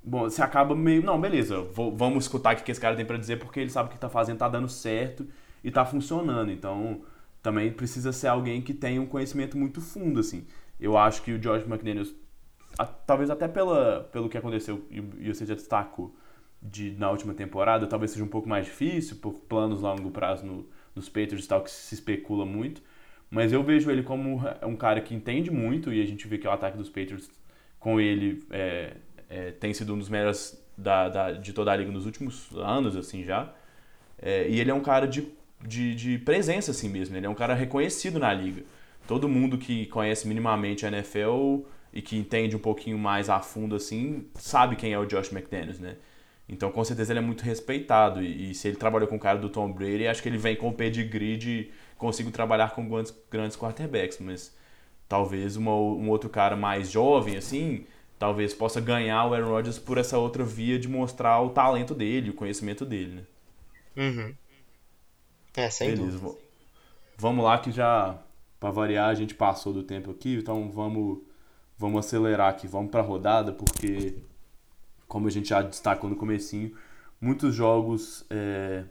Bom, você acaba meio. Não, beleza, vou, vamos escutar o que esse cara tem para dizer porque ele sabe o que tá fazendo, tá dando certo e tá funcionando. Então, também precisa ser alguém que tenha um conhecimento muito fundo, assim. Eu acho que o George McDaniels, a, talvez até pela, pelo que aconteceu e, e você já destacou de, na última temporada, talvez seja um pouco mais difícil, por planos a longo prazo no, nos Patriots e tal, que se especula muito. Mas eu vejo ele como um cara que entende muito e a gente vê que o ataque dos Patriots com ele é, é, tem sido um dos melhores da, da, de toda a liga nos últimos anos, assim, já. É, e ele é um cara de, de, de, presença, assim mesmo. Ele é um cara reconhecido na liga. Todo mundo que conhece minimamente a NFL e que entende um pouquinho mais a fundo, assim, sabe quem é o Josh McDaniels, né? Então, com certeza, ele é muito respeitado. E, e se ele trabalhou com o cara do Tom Brady, acho que ele vem com o pedigree de consigo trabalhar com grandes, grandes quarterbacks. Mas talvez uma, um outro cara mais jovem, assim, talvez possa ganhar o Aaron Rodgers por essa outra via de mostrar o talento dele, o conhecimento dele, né? Uhum. É, sem Beleza, dúvida. Vamos lá que já, para variar, a gente passou do tempo aqui, então vamos, vamos acelerar aqui, vamos para a rodada, porque, como a gente já destacou no comecinho, muitos jogos é,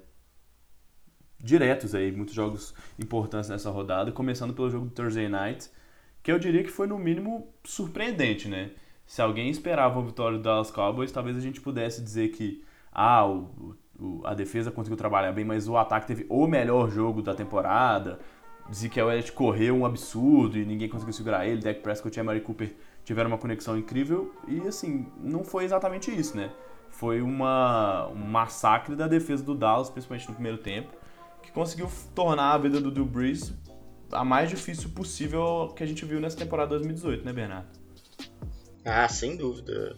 diretos aí, muitos jogos importantes nessa rodada, começando pelo jogo do Thursday Night, que eu diria que foi no mínimo surpreendente, né? Se alguém esperava a vitória do Dallas Cowboys, talvez a gente pudesse dizer que ah, o, o, a defesa conseguiu trabalhar bem, mas o ataque teve o melhor jogo da temporada. O Elliott correu um absurdo e ninguém conseguiu segurar ele. Dak Prescott e Mary Cooper tiveram uma conexão incrível e assim, não foi exatamente isso, né? Foi uma, um massacre da defesa do Dallas, principalmente no primeiro tempo, que conseguiu tornar a vida do Drew Brees a mais difícil possível que a gente viu nessa temporada 2018, né, Bernardo? Ah, sem dúvida.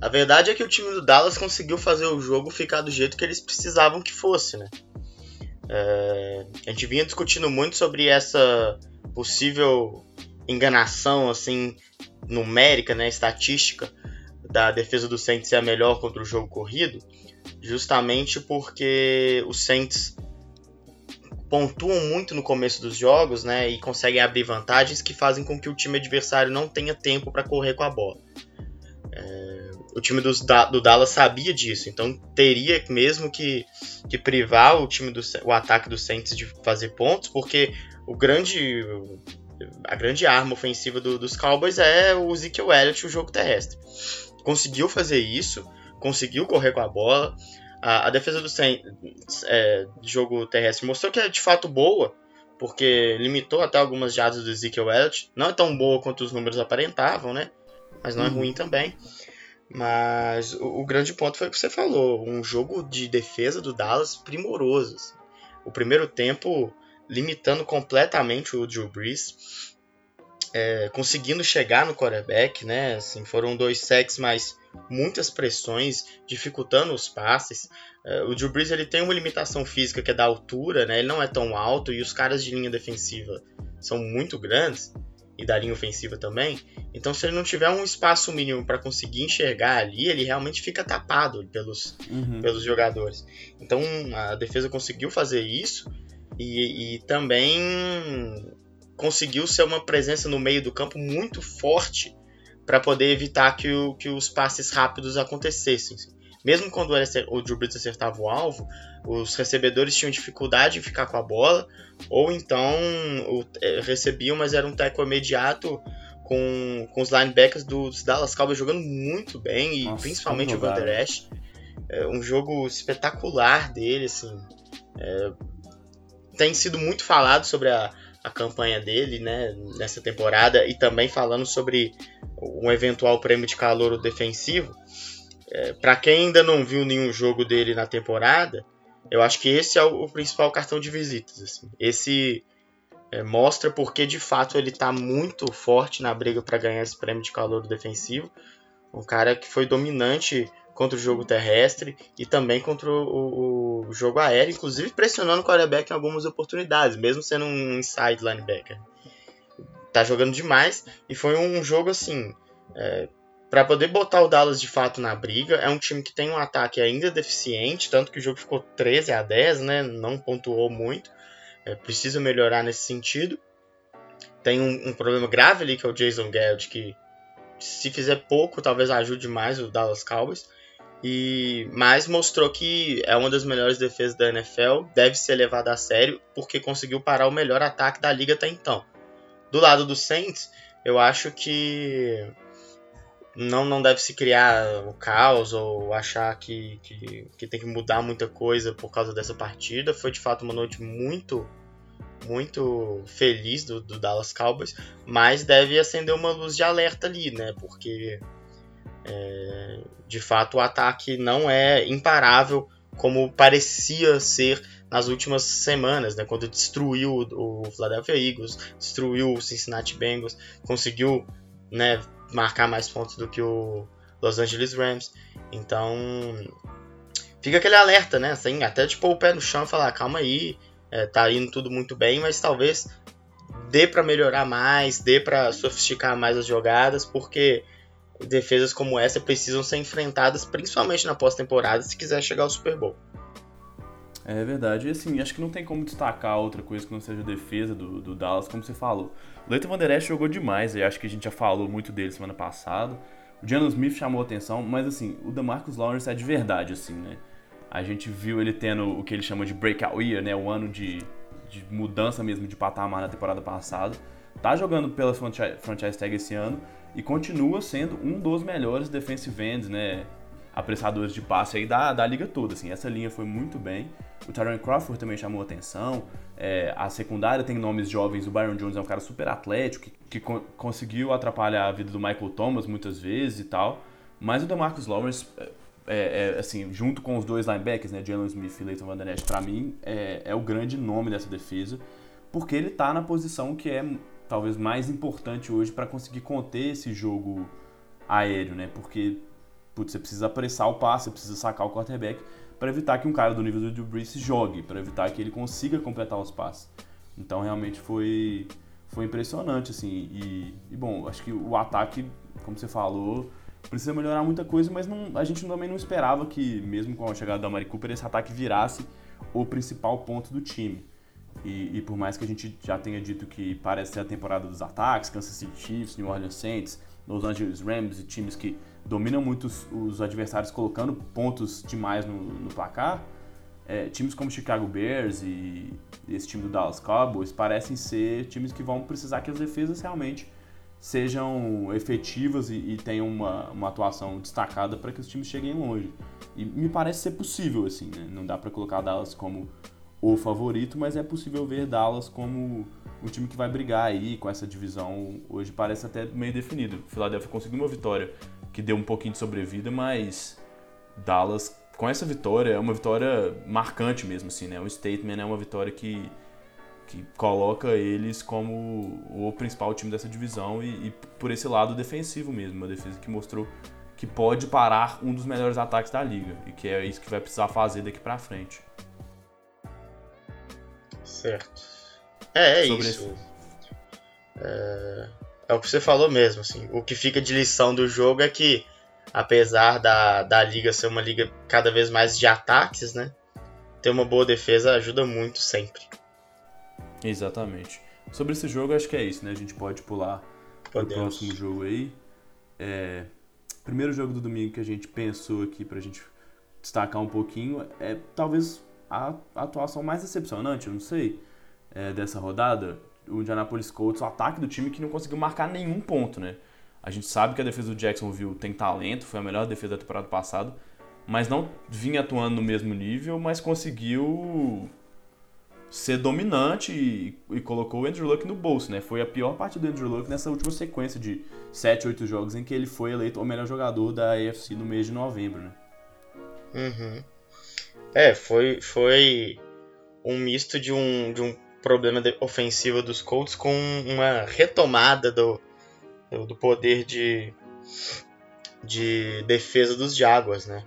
A verdade é que o time do Dallas conseguiu fazer o jogo ficar do jeito que eles precisavam que fosse, né? É, a gente vinha discutindo muito sobre essa possível enganação, assim, numérica, né, estatística, da defesa do Saints ser a melhor contra o jogo corrido, justamente porque os Saints pontuam muito no começo dos jogos, né, e conseguem abrir vantagens que fazem com que o time adversário não tenha tempo para correr com a bola. É, o time dos, do Dallas sabia disso, então teria mesmo que, que privar o time do o ataque do Saints de fazer pontos, porque o grande a grande arma ofensiva do, dos Cowboys é o Ezekiel Elliott, o jogo terrestre. Conseguiu fazer isso, conseguiu correr com a bola. A, a defesa do Saints é, jogo terrestre mostrou que é de fato boa, porque limitou até algumas jadas do Ezekiel Elliott. Não é tão boa quanto os números aparentavam, né? Mas não é uhum. ruim também. Mas o, o, grande ponto foi o que você falou, um jogo de defesa do Dallas primoroso. Assim. O primeiro tempo limitando completamente o Drew Brees, é, conseguindo chegar no quarterback, né? Assim, foram dois sacks, mas muitas pressões, dificultando os passes. É, o Drew Brees ele tem uma limitação física que é da altura, né? Ele não é tão alto e os caras de linha defensiva são muito grandes e da linha ofensiva também. Então, se ele não tiver um espaço mínimo para conseguir enxergar ali, ele realmente fica tapado pelos, uhum. pelos jogadores. Então, a defesa conseguiu fazer isso e, e também conseguiu ser uma presença no meio do campo muito forte para poder evitar que, o, que os passes rápidos acontecessem. Mesmo quando o Drew Brees acertava o alvo, os recebedores tinham dificuldade em ficar com a bola, ou então o, é, recebiam, mas era um tackle imediato com, com os linebackers dos Dallas Cowboys jogando muito bem, e Nossa, principalmente o Van Der Esch. É um jogo espetacular dele, assim. É, tem sido muito falado sobre a, a campanha dele né, nessa temporada e também falando sobre um eventual prêmio de calor defensivo. É, para quem ainda não viu nenhum jogo dele na temporada, eu acho que esse é o, o principal cartão de visitas. Assim. Esse é, mostra porque de fato ele está muito forte na briga para ganhar esse prêmio de calor defensivo. Um cara que foi dominante contra o jogo terrestre e também contra o, o, jogo aéreo, inclusive pressionando o quarterback em algumas oportunidades, mesmo sendo um inside linebacker. Tá jogando demais e foi um jogo assim. É, para poder botar o Dallas de fato na briga, é um time que tem um ataque ainda deficiente, tanto que o jogo ficou 13 a 10, né? Não pontuou muito. É, precisa melhorar nesse sentido. Tem um, um, problema grave ali que é o Jason Garrett, que se fizer pouco, talvez ajude mais o Dallas Cowboys. E mas mostrou que é uma das melhores defesas da NFL, deve ser levada a sério porque conseguiu parar o melhor ataque da liga até então. Do lado do Saints, eu acho que não, não deve se criar o caos ou achar que, que, que tem que mudar muita coisa por causa dessa partida. Foi de fato uma noite muito muito feliz do, do Dallas Cowboys, mas deve acender uma luz de alerta ali, né? Porque é, de fato, o ataque não é imparável como parecia ser nas últimas semanas, né, quando destruiu o Philadelphia Eagles, destruiu o Cincinnati Bengals, conseguiu né, marcar mais pontos do que o Los Angeles Rams. Então, fica aquele alerta, né? Assim, até tipo o pé no chão e falar, calma aí, é, tá indo tudo muito bem, mas talvez dê para melhorar mais, dê para sofisticar mais as jogadas, porque defesas como essa precisam ser enfrentadas principalmente na pós-temporada se quiser chegar ao Super Bowl. É verdade. E assim, acho que não tem como destacar outra coisa que não seja a defesa do, do Dallas, como você falou. O Leighton Van Der Esch jogou demais, eu acho que a gente já falou muito dele semana passada. O Jalen Smith chamou atenção, mas assim, o DeMarcus Lawrence é de verdade, assim, né? A gente viu ele tendo o que ele chama de breakout year, né? O ano de, de mudança mesmo de patamar na temporada passada. Tá jogando pela franchise tag esse ano e continua sendo um dos melhores defensive ends, né? Apressadores de passe aí da, da liga toda, assim. Essa linha foi muito bem. O Tyron Crawford também chamou atenção. É, a secundária tem nomes jovens. O Byron Jones é um cara super atlético, que que co conseguiu atrapalhar a vida do Michael Thomas muitas vezes e tal. Mas o DeMarcus Lawrence, é, é, é assim, junto com os dois linebackers, né, Jalen Smith e Leighton Van Der pra mim, é, é o grande nome dessa defesa, porque ele tá na posição que é talvez mais importante hoje para conseguir conter esse jogo aéreo, né? Porque putz, você precisa apressar o passe, você precisa sacar o quarterback para evitar que um cara do nível do Drew Brees jogue, para evitar que ele consiga completar os passes. Então realmente foi foi impressionante assim e, e bom, acho que o ataque, como você falou, precisa melhorar muita coisa, mas não, a gente também não esperava que mesmo com a chegada da Mari Cooper esse ataque virasse o principal ponto do time. E, e, por mais que a gente já tenha dito que parece ser a temporada dos ataques, Kansas City Chiefs, New Orleans Saints, Los Angeles Rams e times que dominam muito os, os adversários colocando pontos demais no, no placar, é, times como Chicago Bears e esse time do Dallas Cowboys parecem ser times que vão precisar que as defesas realmente sejam efetivas e, e tenham uma, uma atuação destacada para que os times cheguem longe. E me parece ser possível, assim, né? Não dá para colocar Dallas como o favorito, mas é possível ver Dallas como um time que vai brigar aí com essa divisão. Hoje parece até meio definido. Philadelphia conseguiu uma vitória que deu um pouquinho de sobrevida, mas Dallas com essa vitória é uma vitória marcante mesmo assim, né? Um statement é uma vitória que que coloca eles como o principal time dessa divisão e, e por esse lado defensivo mesmo, uma defesa que mostrou que pode parar um dos melhores ataques da liga e que é isso que vai precisar fazer daqui para frente. Certo. É, é isso. É, é, o que você falou mesmo, assim. O que fica de lição do jogo é que, apesar da, da liga ser uma liga cada vez mais de ataques, né? Ter uma boa defesa ajuda muito sempre. Exatamente. Sobre esse jogo, acho que é isso, né? A gente pode pular para o próximo jogo aí. É, primeiro jogo do domingo que a gente pensou aqui para a gente destacar um pouquinho é talvez a atuação mais decepcionante, não sei, é, dessa rodada, o Indianapolis Colts, o ataque do time que não conseguiu marcar nenhum ponto, né? A gente sabe que a defesa do Jacksonville tem talento, foi a melhor defesa da temporada passada, mas não vinha atuando no mesmo nível, mas conseguiu ser dominante e, e, colocou o Andrew Luck no bolso, né? Foi a pior parte do Andrew Luck nessa última sequência de 7, 8 jogos em que ele foi eleito o melhor jogador da AFC no mês de novembro, né? Uhum. É, foi, foi um misto de um, de um problema ofensivo dos Colts com uma retomada do, do poder de, de defesa dos Jaguars, né?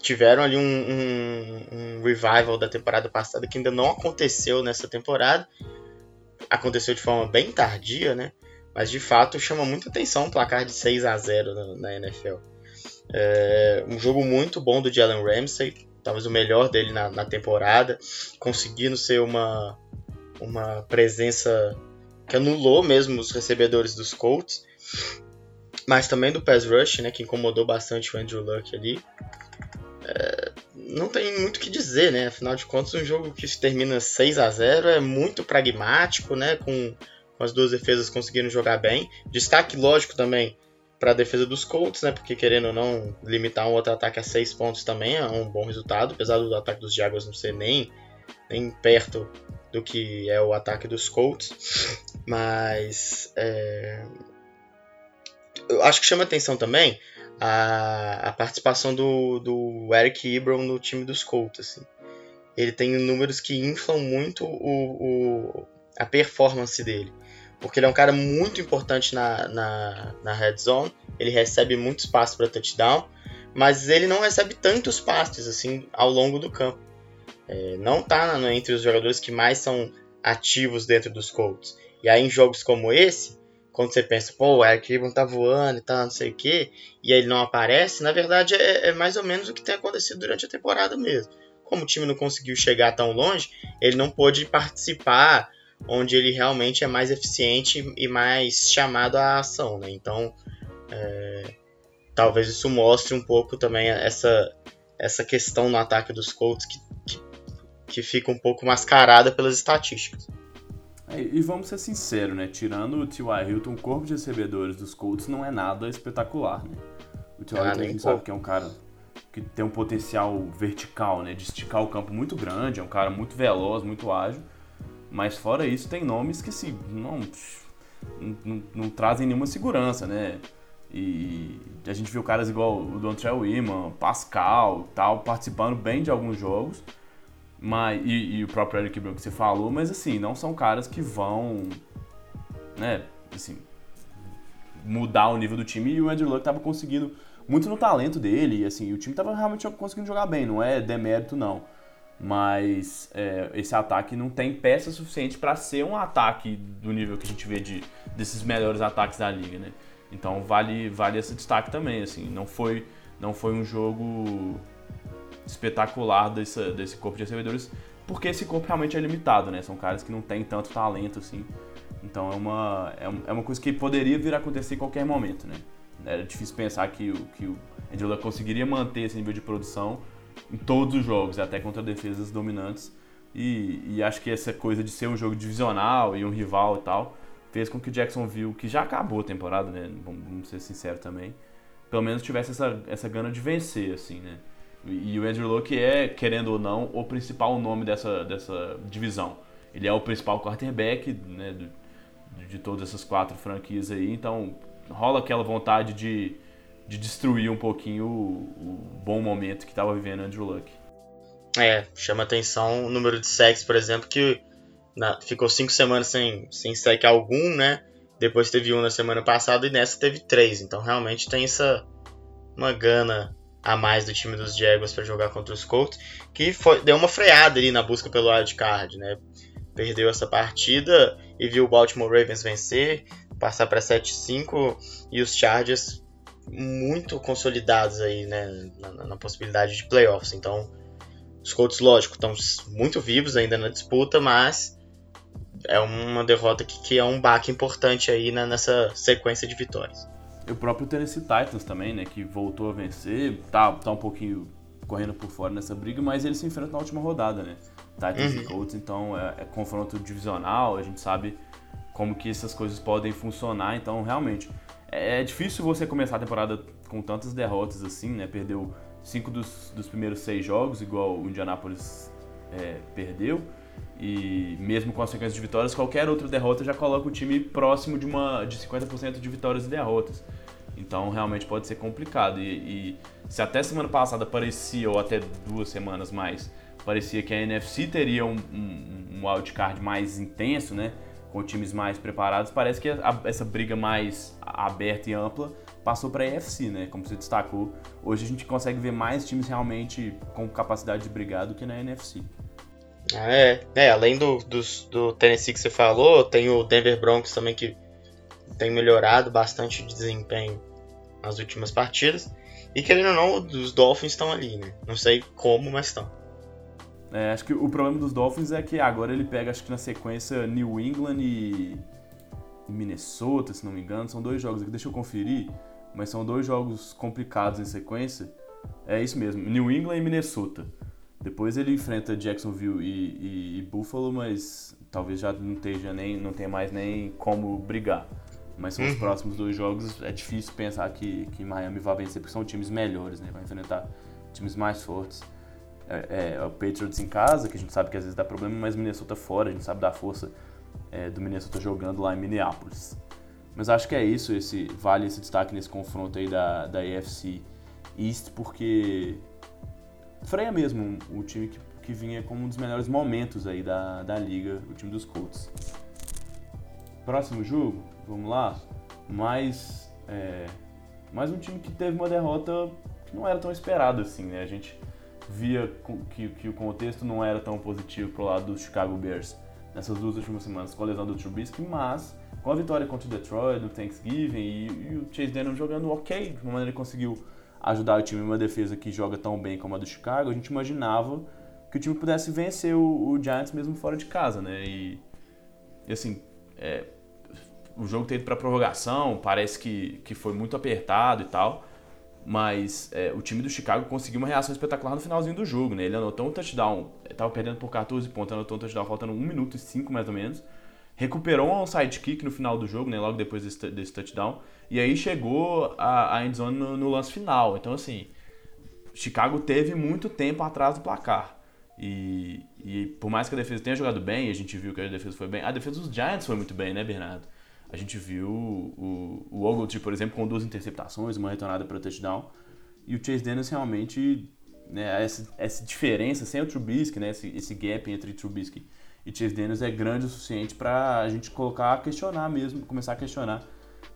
Tiveram ali um, um, um, revival da temporada passada que ainda não aconteceu nessa temporada. Aconteceu de forma bem tardia, né? Mas de fato chama muita atenção um placar de 6 a 0 na, na NFL. É, um jogo muito bom do Jalen Ramsey, talvez o melhor dele na, na temporada, conseguindo ser uma, uma presença que anulou mesmo os recebedores dos Colts, mas também do pass rush, né, que incomodou bastante o Andrew Luck ali. É, não tem muito o que dizer, né? Afinal de contas, um jogo que se termina 6 a 0 é muito pragmático, né? Com, com as duas defesas conseguindo jogar bem. Destaque lógico também para a defesa dos Colts, né? Porque querendo ou não, limitar um outro ataque a seis pontos também é um bom resultado, apesar do ataque dos Jaguars não ser nem, nem perto do que é o ataque dos Colts. Mas é... eu acho que chama atenção também a, a participação do, do Eric Ebron no time dos Colts. Assim. Ele tem números que inflam muito o, o a performance dele porque ele é um cara muito importante na, na, na red zone, ele recebe muito espaço para touchdown, mas ele não recebe tantos passes assim ao longo do campo. É, não está entre os jogadores que mais são ativos dentro dos Colts. E aí em jogos como esse, quando você pensa, pô, o Eric Ebron tá voando e tal, não sei o quê, e ele não aparece, na verdade é, é mais ou menos o que tem acontecido durante a temporada mesmo. Como o time não conseguiu chegar tão longe, ele não pôde participar onde ele realmente é mais eficiente e mais chamado à ação, né? Então, é, talvez isso mostre um pouco também essa, essa questão no ataque dos Colts que, que, que fica um pouco mascarada pelas estatísticas. É, e vamos ser sinceros, né? Tirando o T.Y. Hilton, o corpo de recebedores dos Colts não é nada espetacular, né? O T.Y. Ah, Hilton a gente sabe que é um cara que tem um potencial vertical, né? De esticar o campo muito grande, é um cara muito veloz, muito ágil mas fora isso, tem nomes que se não não, não, trazem nenhuma segurança, né? E a gente viu caras igual o Dontrell Iman, Pascal tal, participando bem de alguns jogos. Mas, e, e o próprio Eric Brown que você falou, mas assim, não são caras que vão, né, assim, mudar o nível do time. E o Andrew Luck tava conseguindo muito no talento dele, e assim, o time tava realmente conseguindo jogar bem, não é demérito não. Mas é, esse ataque não tem peça suficiente para ser um ataque do nível que a gente vê de, desses melhores ataques da liga, né? Então vale, vale esse destaque também, assim, não foi, não foi um jogo espetacular desse, corpo de recebedores, porque esse corpo realmente é limitado, né? São caras que não têm tanto talento assim. Então é uma, é, é uma coisa que poderia vir a acontecer em qualquer momento, né? Era difícil pensar que, que o Angela conseguiria manter esse nível de produção em todos os jogos, até contra defesas dominantes. E, e, acho que essa coisa de ser um jogo divisional e um rival e tal, fez com que o Jacksonville, que já acabou a temporada, né? Vamos, vamos ser sinceros também, pelo menos tivesse essa, essa gana de vencer, assim, né? E o Andrew Luck é, querendo ou não, o principal nome dessa, dessa divisão. Ele é o principal quarterback né, de, de todas essas quatro franquias aí, então rola aquela vontade de, de destruir um pouquinho o, o bom momento que estava vivendo Andrew Luck. É, chama atenção o número de sacks, por exemplo, que na, ficou cinco semanas sem, sem sack algum, né? Depois teve um na semana passada e nessa teve três. Então realmente tem essa uma gana a mais do time dos Jaguars para jogar contra os Colts, que foi, deu uma freada ali na busca pelo wild card, né? Perdeu essa partida e viu o Baltimore Ravens vencer, passar para 7-5 e os Chargers muito consolidados aí, né, na, na, possibilidade de playoffs. Então, os Colts, lógico, estão muito vivos ainda na disputa, mas é uma derrota que, que é um baque importante aí na, nessa sequência de vitórias. E o próprio Tennessee Titans também, né, que voltou a vencer, tá, tá um pouquinho correndo por fora nessa briga, mas eles se enfrentam na última rodada, né? Titans uhum. e Colts, então é, é, confronto divisional, a gente sabe como que essas coisas podem funcionar, então realmente é, difícil você começar a temporada com tantas derrotas assim, né? Perdeu cinco dos, dos primeiros seis jogos, igual o Indianapolis é, perdeu, e mesmo com a sequência de vitórias, qualquer outra derrota já coloca o time próximo de uma de 50% de vitórias e derrotas. Então realmente pode ser complicado. E, e, se até semana passada parecia, ou até duas semanas mais, parecia que a NFC teria um, um, um wildcard mais intenso, né? Com times mais preparados, parece que a, essa briga mais aberta e ampla passou para a NFC, né? Como você destacou. Hoje a gente consegue ver mais times realmente com capacidade de brigar do que na NFC. É, é além do, do, do Tennessee que você falou, tem o Denver Broncos também que tem melhorado bastante o desempenho nas últimas partidas. E querendo ou não, os Dolphins estão ali, né? Não sei como, mas estão. É, acho que o problema dos Dolphins é que agora ele pega, acho que na sequência, New England e Minnesota, se não me engano. São dois jogos aqui, deixa eu conferir. Mas são dois jogos complicados em sequência. É isso mesmo, New England e Minnesota. Depois ele enfrenta Jacksonville e, e, e Buffalo, mas talvez já não, esteja nem, não tenha mais nem como brigar. Mas são uhum. os próximos dois jogos. É difícil pensar que, que Miami vai vencer, porque são times melhores, né? Vai enfrentar times mais fortes. É, é, o Patriots em casa, que a gente sabe que às vezes dá problema, mas Minnesota fora, a gente sabe da força é, do Minnesota jogando lá em Minneapolis. Mas acho que é isso, esse vale esse destaque nesse confronto aí da, da AFC East, porque freia mesmo o time que, que vinha como um dos melhores momentos aí da, da liga, o time dos Colts. Próximo jogo, vamos lá. Mais, é, mais um time que teve uma derrota que não era tão esperada assim, né? A gente via que, que o contexto não era tão positivo pro lado dos Chicago Bears nessas duas últimas semanas com a lesão do Trubisky, mas com a vitória contra o Detroit no Thanksgiving e, e o Chase Daniel jogando ok, de uma maneira ele conseguiu ajudar o time em uma defesa que joga tão bem como a do Chicago, a gente imaginava que o time pudesse vencer o, o Giants mesmo fora de casa, né? E, e assim, é, o jogo teve para prorrogação, parece que, que foi muito apertado e tal, mas é, o time do Chicago conseguiu uma reação espetacular no finalzinho do jogo, né? Ele anotou um touchdown, estava perdendo por 14 pontos, anotou um touchdown faltando 1 minuto e 5 mais ou menos, recuperou um sidekick no final do jogo, né? Logo depois desse, desse touchdown, e aí chegou a, a endzone no, no lance final. Então, assim, Chicago teve muito tempo atrás do placar. E, e, por mais que a defesa tenha jogado bem, a gente viu que a defesa foi bem, a defesa dos Giants foi muito bem, né, Bernardo? A gente viu o, o Ogletree, por exemplo, com duas interceptações, uma retornada para touchdown. E o Chase Daniels realmente, né, essa, essa diferença sem o Trubisky, né, esse, esse gap entre Trubisky e Chase Daniels é grande o suficiente para a gente colocar questionar mesmo, começar a questionar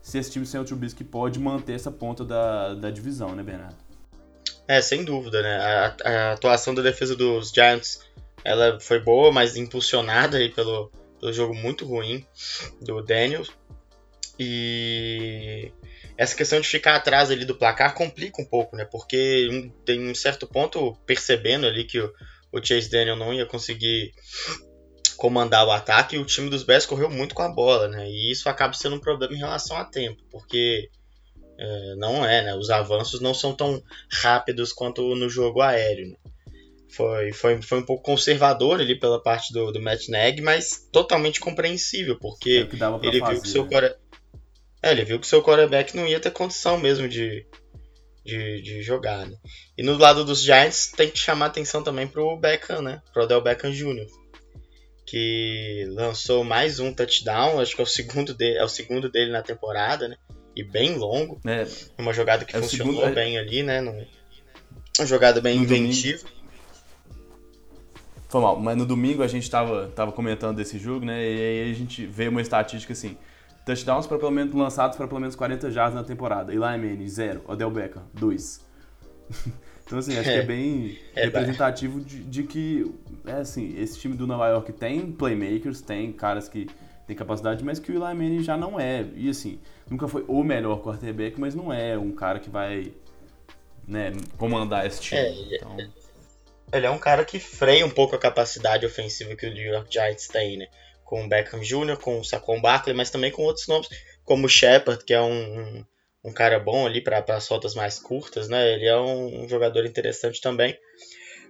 se esse time sem o Trubisky pode manter essa ponta da, da divisão, né, Bernardo? É, sem dúvida, né? A, a, atuação da defesa dos Giants ela foi boa, mas impulsionada aí pelo, pelo jogo muito ruim do Daniels. E essa questão de ficar atrás ali do placar complica um pouco, né? Porque tem um certo ponto percebendo ali que o, o Chase Daniel não ia conseguir comandar o ataque e o time dos Bears correu muito com a bola, né? E isso acaba sendo um problema em relação a tempo, porque é, não é, né? Os avanços não são tão rápidos quanto no jogo aéreo. Né? Foi, foi, foi um pouco conservador ali pela parte do, do Matt Neg, mas totalmente compreensível, porque é ele fazer, viu que seu né? É, ele viu que seu quarterback não ia ter condição mesmo de, de, de jogar, né? E no lado dos Giants tem que chamar atenção também pro Beckham, né? Pro Odell Beckham Jr. Que lançou mais um touchdown, acho que é o segundo dele, é o segundo dele na temporada, né? e bem longo. É, Uma jogada que É funcionou segundo- bem ali, né? Num- Uma jogada bem No domingo. inventiva. Foi mal, mas no domingo a gente tava, tava comentando desse jogo, né? E aí a gente vê uma estatística assim: touchdowns para pelo menos lançados para pelo menos 40 jardas na temporada. Eli Manning, 0. Odell Beckham, 2. então, assim, acho que é É. bem É, representativo de, de que, é assim, esse time do Nova York tem playmakers, tem caras que têm capacidade, mas que o Eli Manning já não é. E, assim, nunca foi o melhor quarterback, mas não é um cara que vai, né, comandar esse time. É, ele- então, Ele é um cara que freia um pouco a capacidade ofensiva que o New York Giants tem, né? Com o Beckham Jr., com o Saquon Barkley, mas também com outros nomes, como o Shepard, que é um, um, um cara bom ali para soltas mais curtas, né? Ele é um, um jogador interessante também.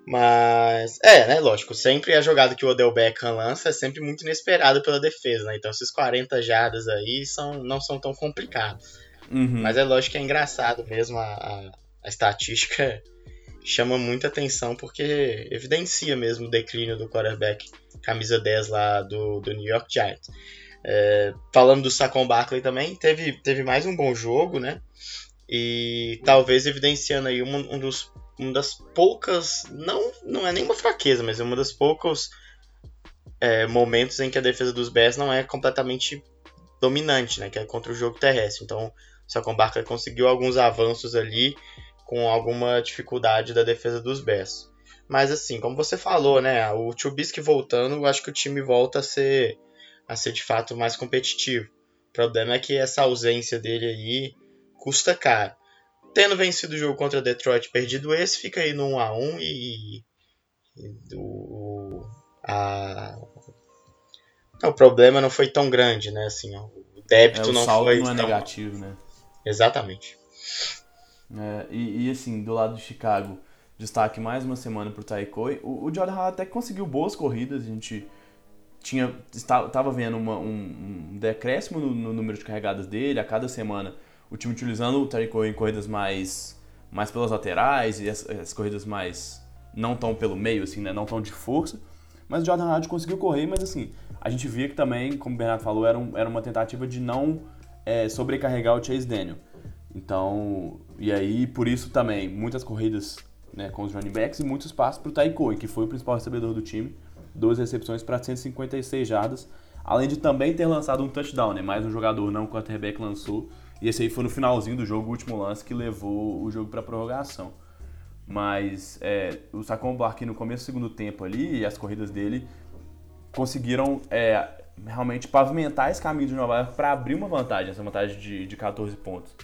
Mas, é, né? Lógico, sempre a jogada que o Odell Beckham lança é sempre muito inesperada pela defesa, né? Então esses 40 jardas aí são, não são tão complicados. uhum. Mas é lógico que é engraçado mesmo, a, a, a estatística chama muita atenção porque evidencia mesmo o declínio do quarterback camisa 10 lá do, do New York Giants. É, falando do Saquon Barkley também, teve, teve mais um bom jogo, né? E talvez evidenciando aí um, um dos uma das poucas, não, não é nenhuma fraqueza, mas é uma das poucos é, momentos em que a defesa dos Bears não é completamente dominante, né? Que é contra o jogo terrestre. Então, o Saquon Barkley conseguiu alguns avanços ali com alguma dificuldade da defesa dos Bears. Mas assim, como você falou, né, o Trubisky voltando, eu acho que o time volta a ser a ser de fato mais competitivo. O problema é que essa ausência dele aí custa caro. Tendo vencido o jogo contra Detroit, perdido esse, fica aí no 1 a 1 e, e o a não, o problema não foi tão grande, né, assim, ó, o débito é, o não saldo foi não é tão- negativo, né? Exatamente. É, e, e, assim, do lado de Chicago, destaque mais uma semana pro Taikoi. O, o Jordan até conseguiu boas corridas, a gente tinha estava tava vendo uma- um, um decréscimo no, no número de carregadas dele a cada semana. O time utilizando o Taikoi em corridas mais, mais pelas laterais e as, as corridas mais não tão pelo meio, assim, né? Não tão de força. Mas o Jordan Howard conseguiu correr, mas assim, a gente via que também, como o Bernardo falou, era, um- era uma tentativa de não é, sobrecarregar o Chase Daniel. Então, e aí, por isso também, muitas corridas né, com os running backs e muitos passos para o Taikoi, que foi o principal recebedor do time. Duas recepções para 156 jardas, além de também ter lançado um touchdown, né? Mais um jogador não quarterback lançou. E esse aí foi no finalzinho do jogo, o último lance que levou o jogo para prorrogação. Mas é, o Saquon Barkley no começo do segundo tempo ali, e as corridas dele conseguiram é, realmente pavimentar esse caminho de Nova York para abrir uma vantagem, essa vantagem de, de 14 pontos.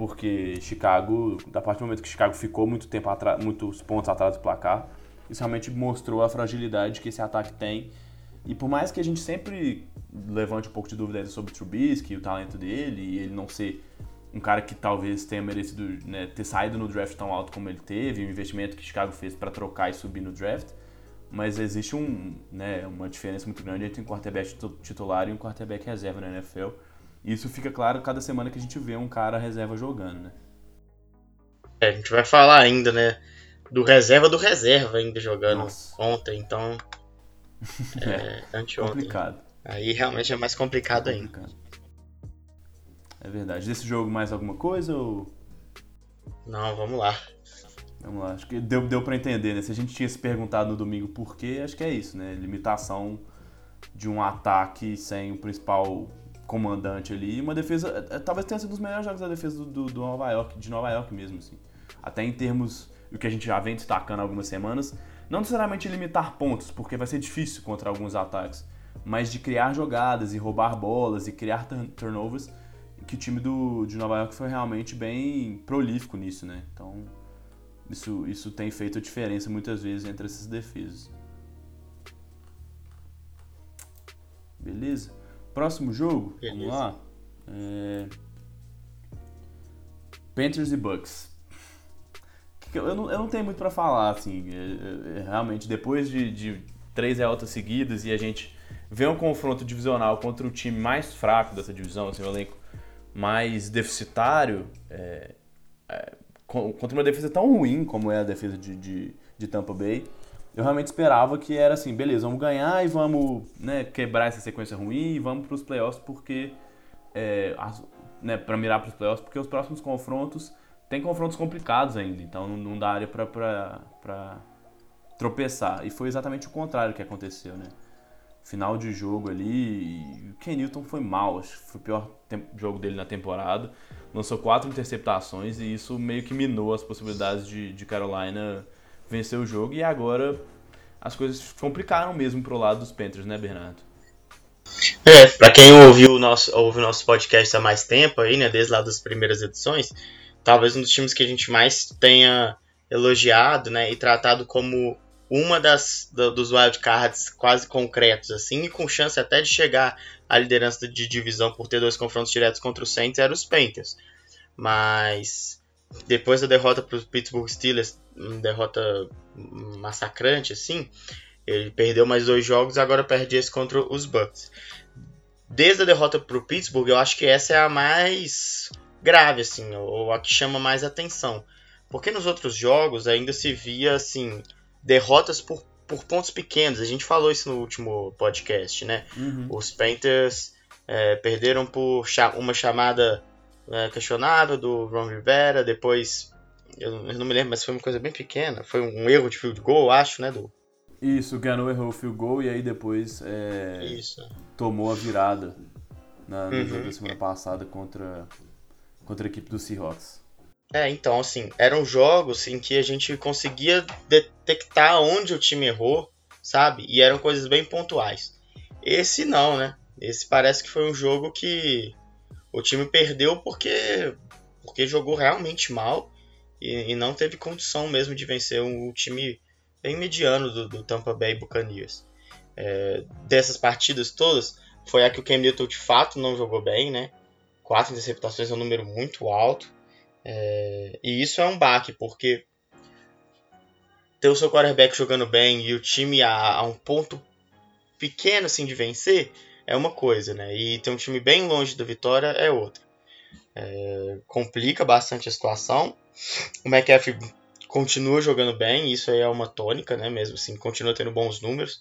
Porque Chicago, da partir do momento que Chicago ficou muito tempo atrás, muitos pontos atrás do placar, isso realmente mostrou a fragilidade que esse ataque tem. E por mais que a gente sempre levante um pouco de dúvida sobre o Trubisky, o talento dele, e ele não ser um cara que talvez tenha merecido né, ter saído no draft tão alto como ele teve, o investimento que Chicago fez para trocar e subir no draft, mas existe um, né, uma diferença muito grande entre um quarterback titu- titular e um quarterback reserva na NFL. Isso fica claro cada semana que a gente vê um cara reserva jogando, né? É, a gente vai falar ainda, né? Do reserva do reserva ainda jogando Nossa. ontem, então. É, anteontem. Complicado. Aí realmente é mais complicado ainda. complicado. verdade. Desse jogo mais alguma coisa ou. Não, vamos lá. Vamos lá, acho que deu, deu pra entender, né? Se a gente tinha se perguntado no domingo por quê, acho que é isso, né? Limitação de um ataque sem o principal comandante ali. E uma defesa. É, talvez tenha sido um dos melhores jogos da defesa do, do, do, Nova York, de Nova York mesmo, assim. Até em termos. O que a gente já vem destacando algumas semanas. Não necessariamente limitar pontos, porque vai ser difícil contra alguns ataques. Mas de criar jogadas e roubar bolas e criar turnovers. Que o time do, de Nova York foi realmente bem prolífico nisso, né? Então. Isso, isso tem feito a diferença muitas vezes entre essas defesas. Beleza? Próximo jogo, Beleza. vamos lá. É... Panthers e Bucks. Eu não, eu não tenho muito para falar, assim. É, é, é, realmente, depois de, de três derrotas seguidas e a gente vê um confronto divisional contra o time mais fraco dessa divisão, assim, o elenco mais deficitário, é, é, contra uma defesa tão ruim como é a defesa de, de, de Tampa Bay, eu realmente esperava que era assim, beleza, vamos ganhar e vamos né, quebrar essa sequência ruim e vamos para os playoffs porque é, né, para mirar para os playoffs porque os próximos confrontos tem confrontos complicados ainda, então não, não dá área para tropeçar. E foi exatamente o contrário que aconteceu, né? Final de jogo ali, o Ken Newton foi mal, acho que foi o pior jogo dele na temporada. Lançou quatro interceptações e isso meio que minou as possibilidades de, de Carolina vencer o jogo e agora as coisas complicaram mesmo pro lado dos Panthers, né, Bernardo? É, para quem ouviu o nosso, ouve o nosso podcast há mais tempo aí, né, desde lá das primeiras edições, talvez um dos times que a gente mais tenha elogiado, né, e tratado como uma das do, dos wildcards quase concretos, assim, e com chance até de chegar à liderança de divisão por ter dois confrontos diretos contra o Saints, eram os Panthers. Mas depois da derrota para os Pittsburgh Steelers, uma derrota massacrante, assim, ele perdeu mais dois jogos agora perde esse contra os Bucks. Desde a derrota para o Pittsburgh, eu acho que essa é a mais grave, assim, ou a que chama mais atenção. Porque nos outros jogos ainda se via, assim, derrotas por, por pontos pequenos. A gente falou isso no último podcast, né? Uhum. Os Panthers é, perderam por uma chamada é, questionável do Ron Rivera, depois eu, não me lembro, mas foi uma coisa bem pequena. Foi um erro de field goal, acho, né, do Isso, Gano errou o field goal e aí depois é, tomou a virada na, no uhum. jogo da semana passada contra, contra a equipe do Seahawks. É, então, assim, eram jogos em que a gente conseguia detectar onde o time errou, sabe? E eram coisas bem pontuais. Esse não, né? Esse parece que foi um jogo que o time perdeu porque, porque jogou realmente mal e, e não teve condição mesmo de vencer um, time bem mediano do, do Tampa Bay Buccaneers. É, dessas partidas todas, foi a que o Cam Newton de fato não jogou bem, né? Quatro interceptações é um número muito alto. É, e isso é um baque, porque ter o seu quarterback jogando bem e o time a, a um ponto pequeno assim de vencer é uma coisa, né? E ter um time bem longe da vitória é outra. É, complica bastante a situação. O McAfee continua jogando bem, isso aí é uma tônica, né? Mesmo assim, continua tendo bons números.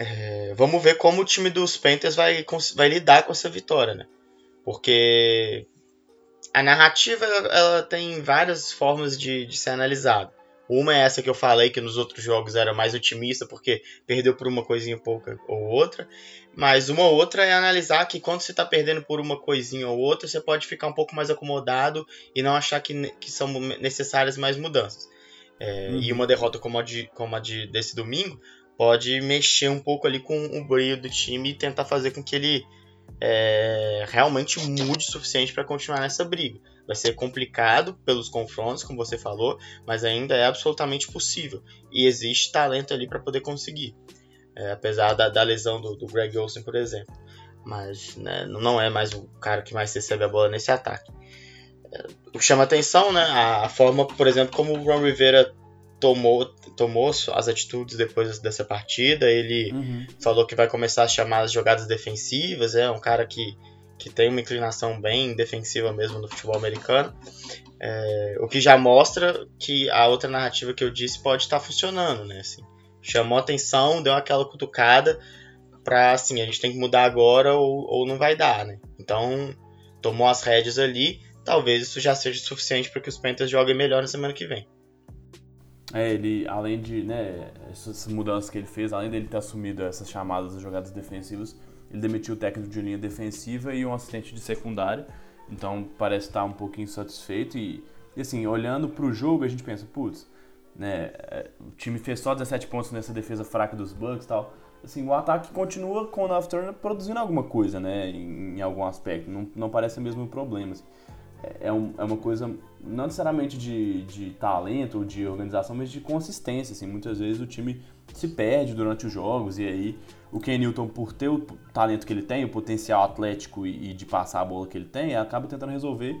É, vamos ver como o time dos Panthers vai, vai lidar com essa vitória, né? Porque a narrativa ela tem várias formas de, de ser analisada. Uma é essa que eu falei, que nos outros jogos era mais otimista, porque perdeu por uma coisinha pouca ou outra. Mas uma outra é analisar que quando você está perdendo por uma coisinha ou outra, você pode ficar um pouco mais acomodado e não achar que, que são necessárias mais mudanças. É, uhum. E uma derrota como a, de, como a de, desse domingo pode mexer um pouco ali com o brilho do time e tentar fazer com que ele é, realmente mude o suficiente para continuar nessa briga. Vai ser complicado pelos confrontos, como você falou, mas ainda é absolutamente possível. E existe talento ali para poder conseguir. É, apesar da, da lesão do, do, Greg Olsen, por exemplo. Mas né, não é mais o cara que mais recebe a bola nesse ataque. É, o que chama atenção, né? A, forma, por exemplo, como o Ron Rivera tomou, tomou as atitudes depois dessa partida. Ele uhum. falou que vai começar a chamar as jogadas defensivas. É um cara que, que tem uma inclinação bem defensiva mesmo no futebol americano. É, o que já mostra que a outra narrativa que eu disse pode estar funcionando, né? Assim, chamou atenção, deu aquela cutucada para assim, a gente tem que mudar agora ou, ou não vai dar, né? Então, tomou as rédeas ali, talvez isso já seja suficiente para que os Panthers joguem melhor na semana que vem. É, ele, além de, né, essas mudanças que ele fez, além dele ter assumido essas chamadas das jogadas defensivas, ele demitiu o técnico de linha defensiva e um assistente de secundária, então parece estar um pouquinho insatisfeito e, e assim, olhando para o jogo, a gente pensa, putz, né, é, o time fez só 17 pontos nessa defesa fraca dos Bucks e tal, assim, o ataque continua com o North Turner produzindo alguma coisa, né, em, em algum aspecto, não, não parece o mesmo problema, assim é, um, é uma coisa não necessariamente de, de talento ou de organização, mas de consistência. Assim. Muitas vezes o time se perde durante os jogos e aí o Ken Newton, por ter o talento que ele tem, o potencial atlético e, e de passar a bola que ele tem, acaba tentando resolver.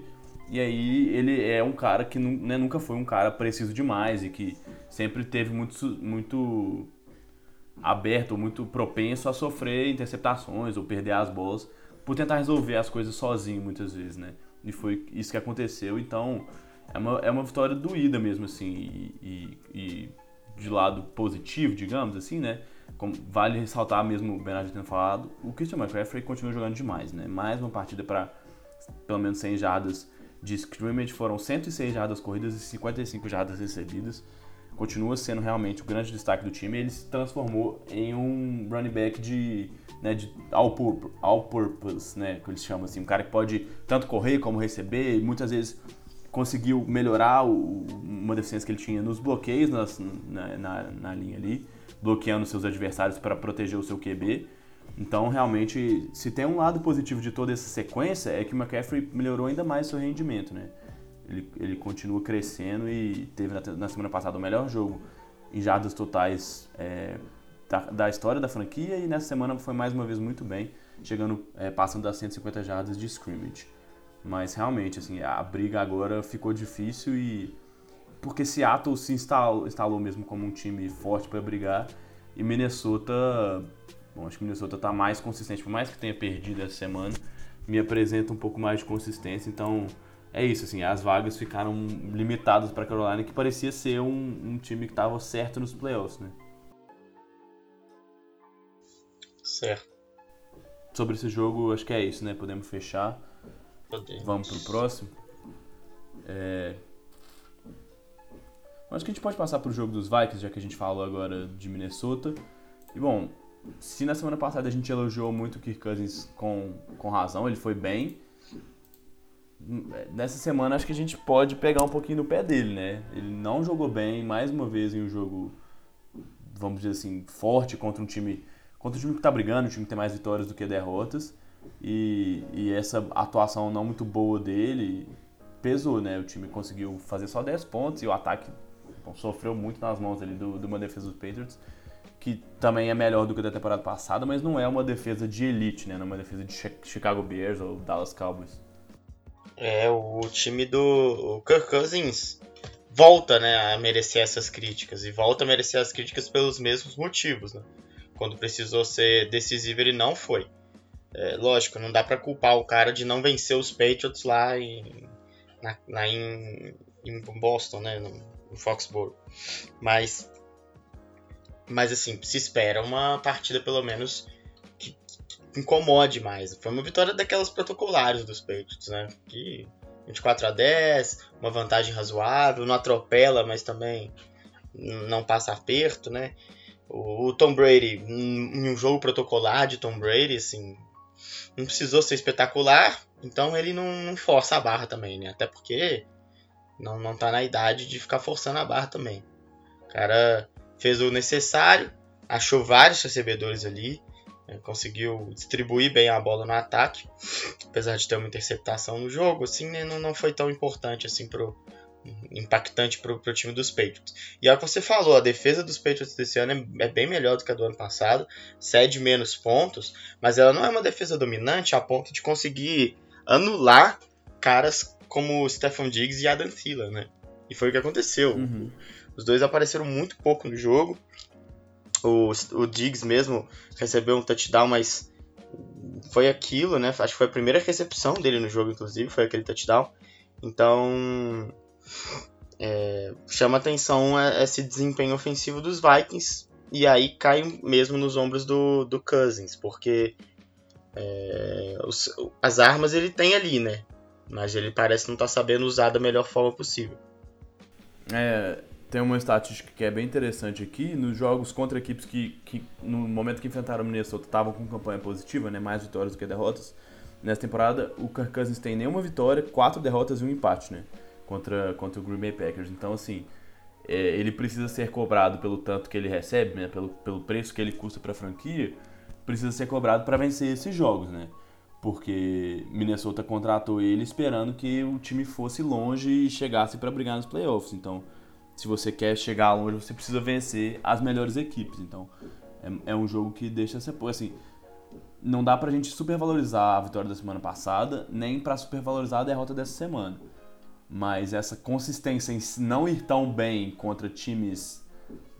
E aí ele é um cara que né, nunca foi um cara preciso demais e que sempre teve muito, muito aberto, muito propenso a sofrer interceptações ou perder as bolas por tentar resolver as coisas sozinho muitas vezes, né? E foi isso que aconteceu. Então, é uma, é uma vitória doída mesmo, assim. E, e, e de lado positivo, digamos assim, né? Como vale ressaltar mesmo o Bernardo tendo falado, o Christian McCaffrey continua jogando demais, né? Mais uma partida para pelo menos 100 jardas de scrimmage, foram 106 jardas corridas e 55 jardas recebidas. Continua sendo realmente o grande destaque do time. Ele se transformou em um running back de né, de all, pur all purpose, né, que eles chamam assim, um cara que pode tanto correr como receber, e muitas vezes conseguiu melhorar o, uma deficiência que ele tinha nos bloqueios nas, na, na, na, linha ali, bloqueando seus adversários para proteger o seu QB. Então, realmente, se tem um lado positivo de toda essa sequência, é que o McCaffrey melhorou ainda mais seu rendimento, né? Ele, ele continua crescendo e teve na, na semana passada o melhor jogo em jardas totais é, da, da, história da franquia e nessa semana foi mais uma vez muito bem, chegando, é, passando das 150 jardas de scrimmage. Mas realmente, assim, a briga agora ficou difícil e porque Seattle se instalou, instalou mesmo como um time forte para brigar e Minnesota, bom, acho que Minnesota está mais consistente, por mais que tenha perdido essa semana, me apresenta um pouco mais de consistência, então é isso, assim, as vagas ficaram limitadas para Carolina, que parecia ser um, um time que estava certo nos playoffs, né? Certo. Sobre esse jogo, acho que é isso, né? Podemos fechar. Podemos. Vamos pro próximo. É... Acho que a gente pode passar pro jogo dos Vikings, já que a gente falou agora de Minnesota. E bom, se na semana passada a gente elogiou muito o Kirk Cousins com, com razão, ele foi bem. Nessa semana acho que a gente pode pegar um pouquinho no pé dele, né? Ele não jogou bem, mais uma vez em um jogo, vamos dizer assim, forte contra um time contra o time que está brigando, o time que tem mais vitórias do que derrotas. E, e essa atuação não muito boa dele pesou, né? O time conseguiu fazer só 10 pontos e o ataque bom, sofreu muito nas mãos ali do, de uma defesa dos Patriots, que também é melhor do que a da temporada passada, mas não é uma defesa de elite, né? Não é uma defesa de Chicago Bears ou Dallas Cowboys. É, o time do Kirk Cousins volta né, a merecer essas críticas, e volta a merecer as críticas pelos mesmos motivos, né? quando precisou ser decisivo, ele não foi. É, lógico, não dá para culpar o cara de não vencer os Patriots lá em, na, na em, em, Boston, né, no, no Foxborough. Mas, mas assim, se espera uma partida pelo menos incomode mais. Foi uma vitória daquelas protocolares dos Patriots, né, que 24 a 10, uma vantagem razoável, não atropela, mas também não passa aperto, né? O Tom Brady, em um jogo protocolar de Tom Brady, assim, não precisou ser espetacular, então ele não, não, força a barra também, né? Até porque não, não tá na idade de ficar forçando a barra também. O cara fez o necessário, achou vários recebedores ali? Conseguiu distribuir bem a bola no ataque, apesar de ter uma interceptação no jogo, assim, né? não, não foi tão importante assim pro, impactante para o time dos Patriots. E é o que você falou, a defesa dos Patriots desse ano é, é, bem melhor do que a do ano passado, cede menos pontos, mas ela não é uma defesa dominante a ponto de conseguir anular caras como Stephon Diggs e Adam Thielen, né? E foi o que aconteceu. Uhum. Os dois apareceram muito pouco no jogo. O, o Diggs mesmo recebeu um touchdown, mas foi aquilo, né? Acho que foi a primeira recepção dele no jogo, inclusive, foi aquele touchdown. Então, é, chama atenção esse desempenho ofensivo dos Vikings e aí cai mesmo nos ombros do, do Cousins, porque É, os, as armas ele tem ali, né? Mas ele parece não estar tá sabendo usar da melhor forma possível. É, tem uma estatística que é bem interessante aqui. Nos jogos contra equipes que, que no momento que enfrentaram o Minnesota, estavam com campanha positiva, né? Mais vitórias do que derrotas. Nessa temporada, o Kirk Cousins tem nenhuma vitória, quatro derrotas e um empate, né? Contra, contra o Green Bay Packers. Então, assim, é, ele precisa ser cobrado pelo tanto que ele recebe, né? Pelo, pelo preço que ele custa para a franquia. Precisa ser cobrado para vencer esses jogos, né? Porque Minnesota contratou ele esperando que o time fosse longe e chegasse para brigar nos playoffs. Então, se você quer chegar longe, você precisa vencer as melhores equipes. Então, é, é um jogo que deixa você. Assim, não dá pra gente supervalorizar a vitória da semana passada, nem para supervalorizar a derrota dessa semana. Mas essa consistência em não ir tão bem contra times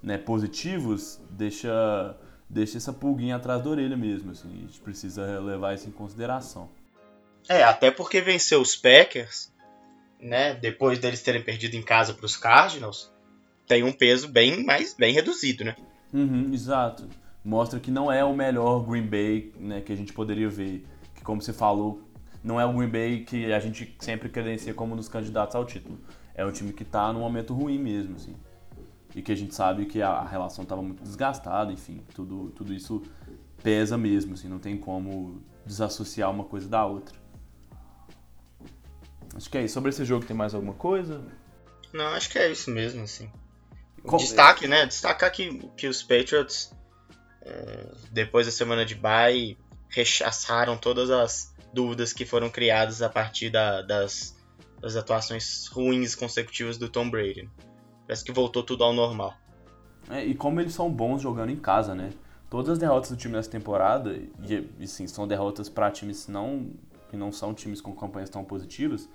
né, positivos deixa, deixa essa pulguinha atrás da orelha mesmo. Assim, a gente precisa levar isso em consideração. É, até porque vencer os Packers, né, depois deles terem perdido em casa para os Cardinals, tem um peso bem mais bem reduzido, né? Uhum, exato mostra que não é o melhor Green Bay né, que a gente poderia ver. Que, como você falou, não é o Green Bay que a gente sempre credencia como um dos candidatos ao título. É um time que está num momento ruim mesmo, assim. E que a gente sabe que a relação estava muito desgastada, enfim, tudo, tudo isso pesa mesmo, assim, não tem como desassociar uma coisa da outra. Acho que é isso. Sobre esse jogo tem mais alguma coisa? Não, acho que é isso mesmo, assim. Destaque, né? Destacar que, que os Patriots é, depois da semana de bye, rechaçaram todas as dúvidas que foram criadas a partir da, das, das atuações ruins consecutivas do Tom Brady. Parece que voltou tudo ao normal. É, e como eles são bons jogando em casa, né? Todas as derrotas do time nessa temporada, e, e sim, são derrotas para times não, que não são times com campanhas tão positivas.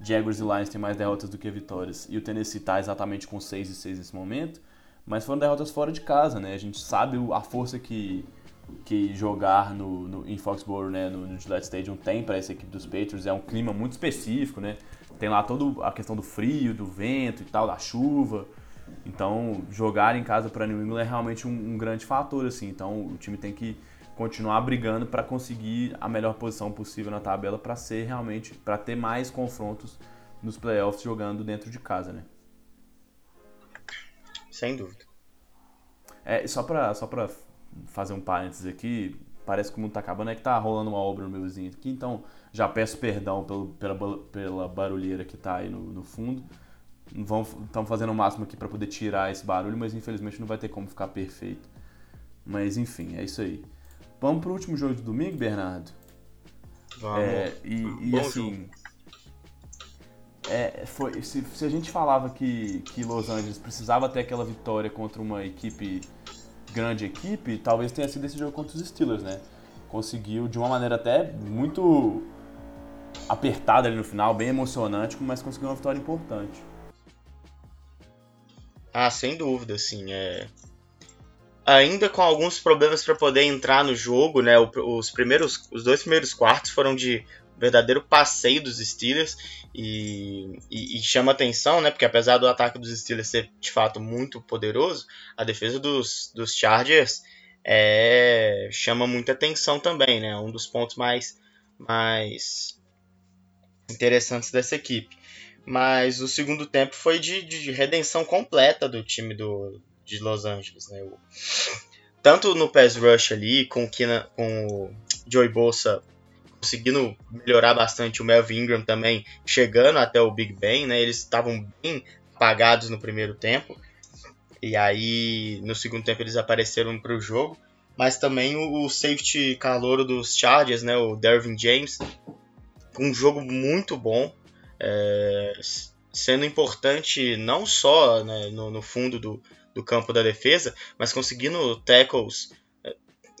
Jaguars e Lions têm mais derrotas do que vitórias. E o Tennessee está exatamente com 6 e 6 nesse momento. Mas foram derrotas fora de casa, né? A gente sabe a força que, que jogar no, no em Foxborough, né, no, no Gillette Stadium tem para essa equipe dos Patriots. É um clima muito específico, né? Tem lá toda a questão do frio, do vento e tal, da chuva. Então, jogar em casa para New England é realmente um, um, grande fator, assim. Então, o time tem que continuar brigando para conseguir a melhor posição possível na tabela para ser realmente, para ter mais confrontos nos playoffs jogando dentro de casa, né? Sem dúvida. É, só pra, só pra fazer um parênteses aqui, parece que o mundo tá acabando, é que tá rolando uma obra no meu vizinho aqui, então já peço perdão pelo, pela, pela barulheira que tá aí no, no fundo. Estamos fazendo o máximo aqui para poder tirar esse barulho, mas infelizmente não vai ter como ficar perfeito. Mas enfim, é isso aí. Vamos pro último jogo do domingo, Bernardo? Vamos. É, e, e assim. É, foi, se, se, a gente falava que, que Los Angeles precisava ter aquela vitória contra uma equipe, grande equipe, talvez tenha sido esse jogo contra os Steelers, né? Conseguiu de uma maneira até muito apertada ali no final, bem emocionante, mas conseguiu uma vitória importante. Ah, sem dúvida, sim. É... Ainda com alguns problemas para poder entrar no jogo, né? Os primeiros, os dois primeiros quartos foram de verdadeiro passeio dos Steelers e, e, e, chama atenção, né? Porque apesar do ataque dos Steelers ser de fato muito poderoso, a defesa dos, dos Chargers é, chama muita atenção também, né? Um dos pontos mais, mais interessantes dessa equipe. Mas o segundo tempo foi de, de redenção completa do time do, de Los Angeles, né? O, tanto no pass rush ali, com, com o Joey Bolsa conseguindo melhorar bastante o Melvin Ingram também, chegando até o Big Ben, né? Eles estavam bem apagados no primeiro tempo. E aí, no segundo tempo, eles apareceram para o jogo. Mas também o, safety calouro dos Chargers, né? O Dervin James. Um jogo muito bom. É, sendo importante não só né, no, no, fundo do, do campo da defesa, mas conseguindo tackles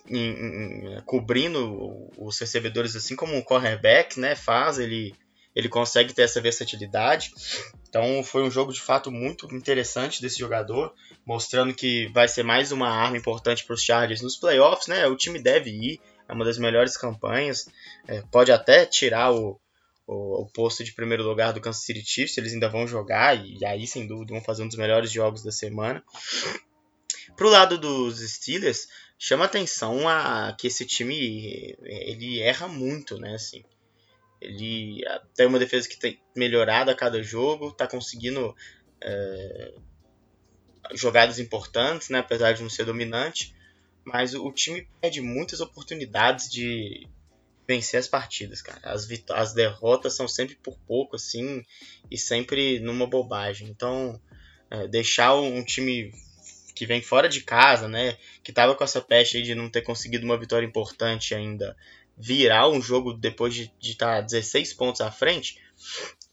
em, em, cobrindo os recebedores assim como o cornerback né, faz, ele, ele consegue ter essa versatilidade. Então foi um jogo de fato muito interessante desse jogador, mostrando que vai ser mais uma arma importante para os Chargers nos playoffs. Né? O time deve ir, é uma das melhores campanhas, é, pode até tirar o, o, o, posto de primeiro lugar do Kansas City Chiefs, eles ainda vão jogar e, e aí sem dúvida vão fazer um dos melhores jogos da semana. Pro lado dos Steelers, chama atenção a que esse time ele erra muito, né? Assim, ele tem uma defesa que tem melhorado a cada jogo, tá conseguindo é, jogadas importantes, né? Apesar de não ser dominante, mas o, o time perde muitas oportunidades de vencer as partidas, cara. As, as derrotas são sempre por pouco, assim, e sempre numa bobagem. Então, é, deixar um time que vem fora de casa, né, que tava com essa peste aí de não ter conseguido uma vitória importante ainda, virar um jogo depois de estar tá 16 pontos à frente,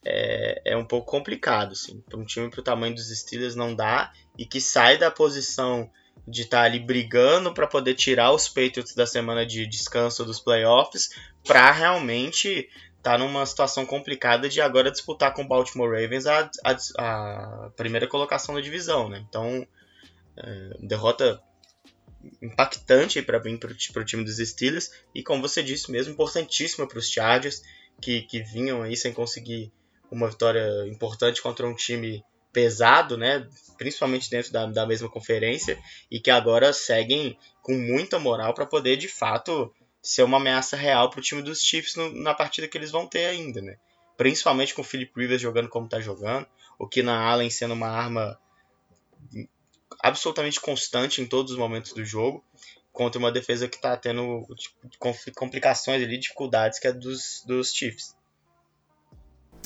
é, é um pouco complicado, assim. Para um time pro tamanho dos Steelers não dá e que sai da posição de estar tá ali brigando para poder tirar os Patriots da semana de descanso dos playoffs para realmente estar tá numa situação complicada de agora disputar com o Baltimore Ravens a, a, a primeira colocação da divisão, né? Então, é, derrota impactante para vir para o time dos Steelers e como você disse mesmo importantíssima para os Chargers que, que vinham aí sem conseguir uma vitória importante contra um time pesado, né? Principalmente dentro da, da mesma conferência e que agora seguem com muita moral para poder de fato ser uma ameaça real para o time dos Chiefs no, na partida que eles vão ter ainda, né? Principalmente com o Philip Rivers jogando como está jogando, o Keenan Allen sendo uma arma absolutamente constante em todos os momentos do jogo, contra uma defesa que está tendo tipo, complicações ali, dificuldades que é dos, dos Chiefs.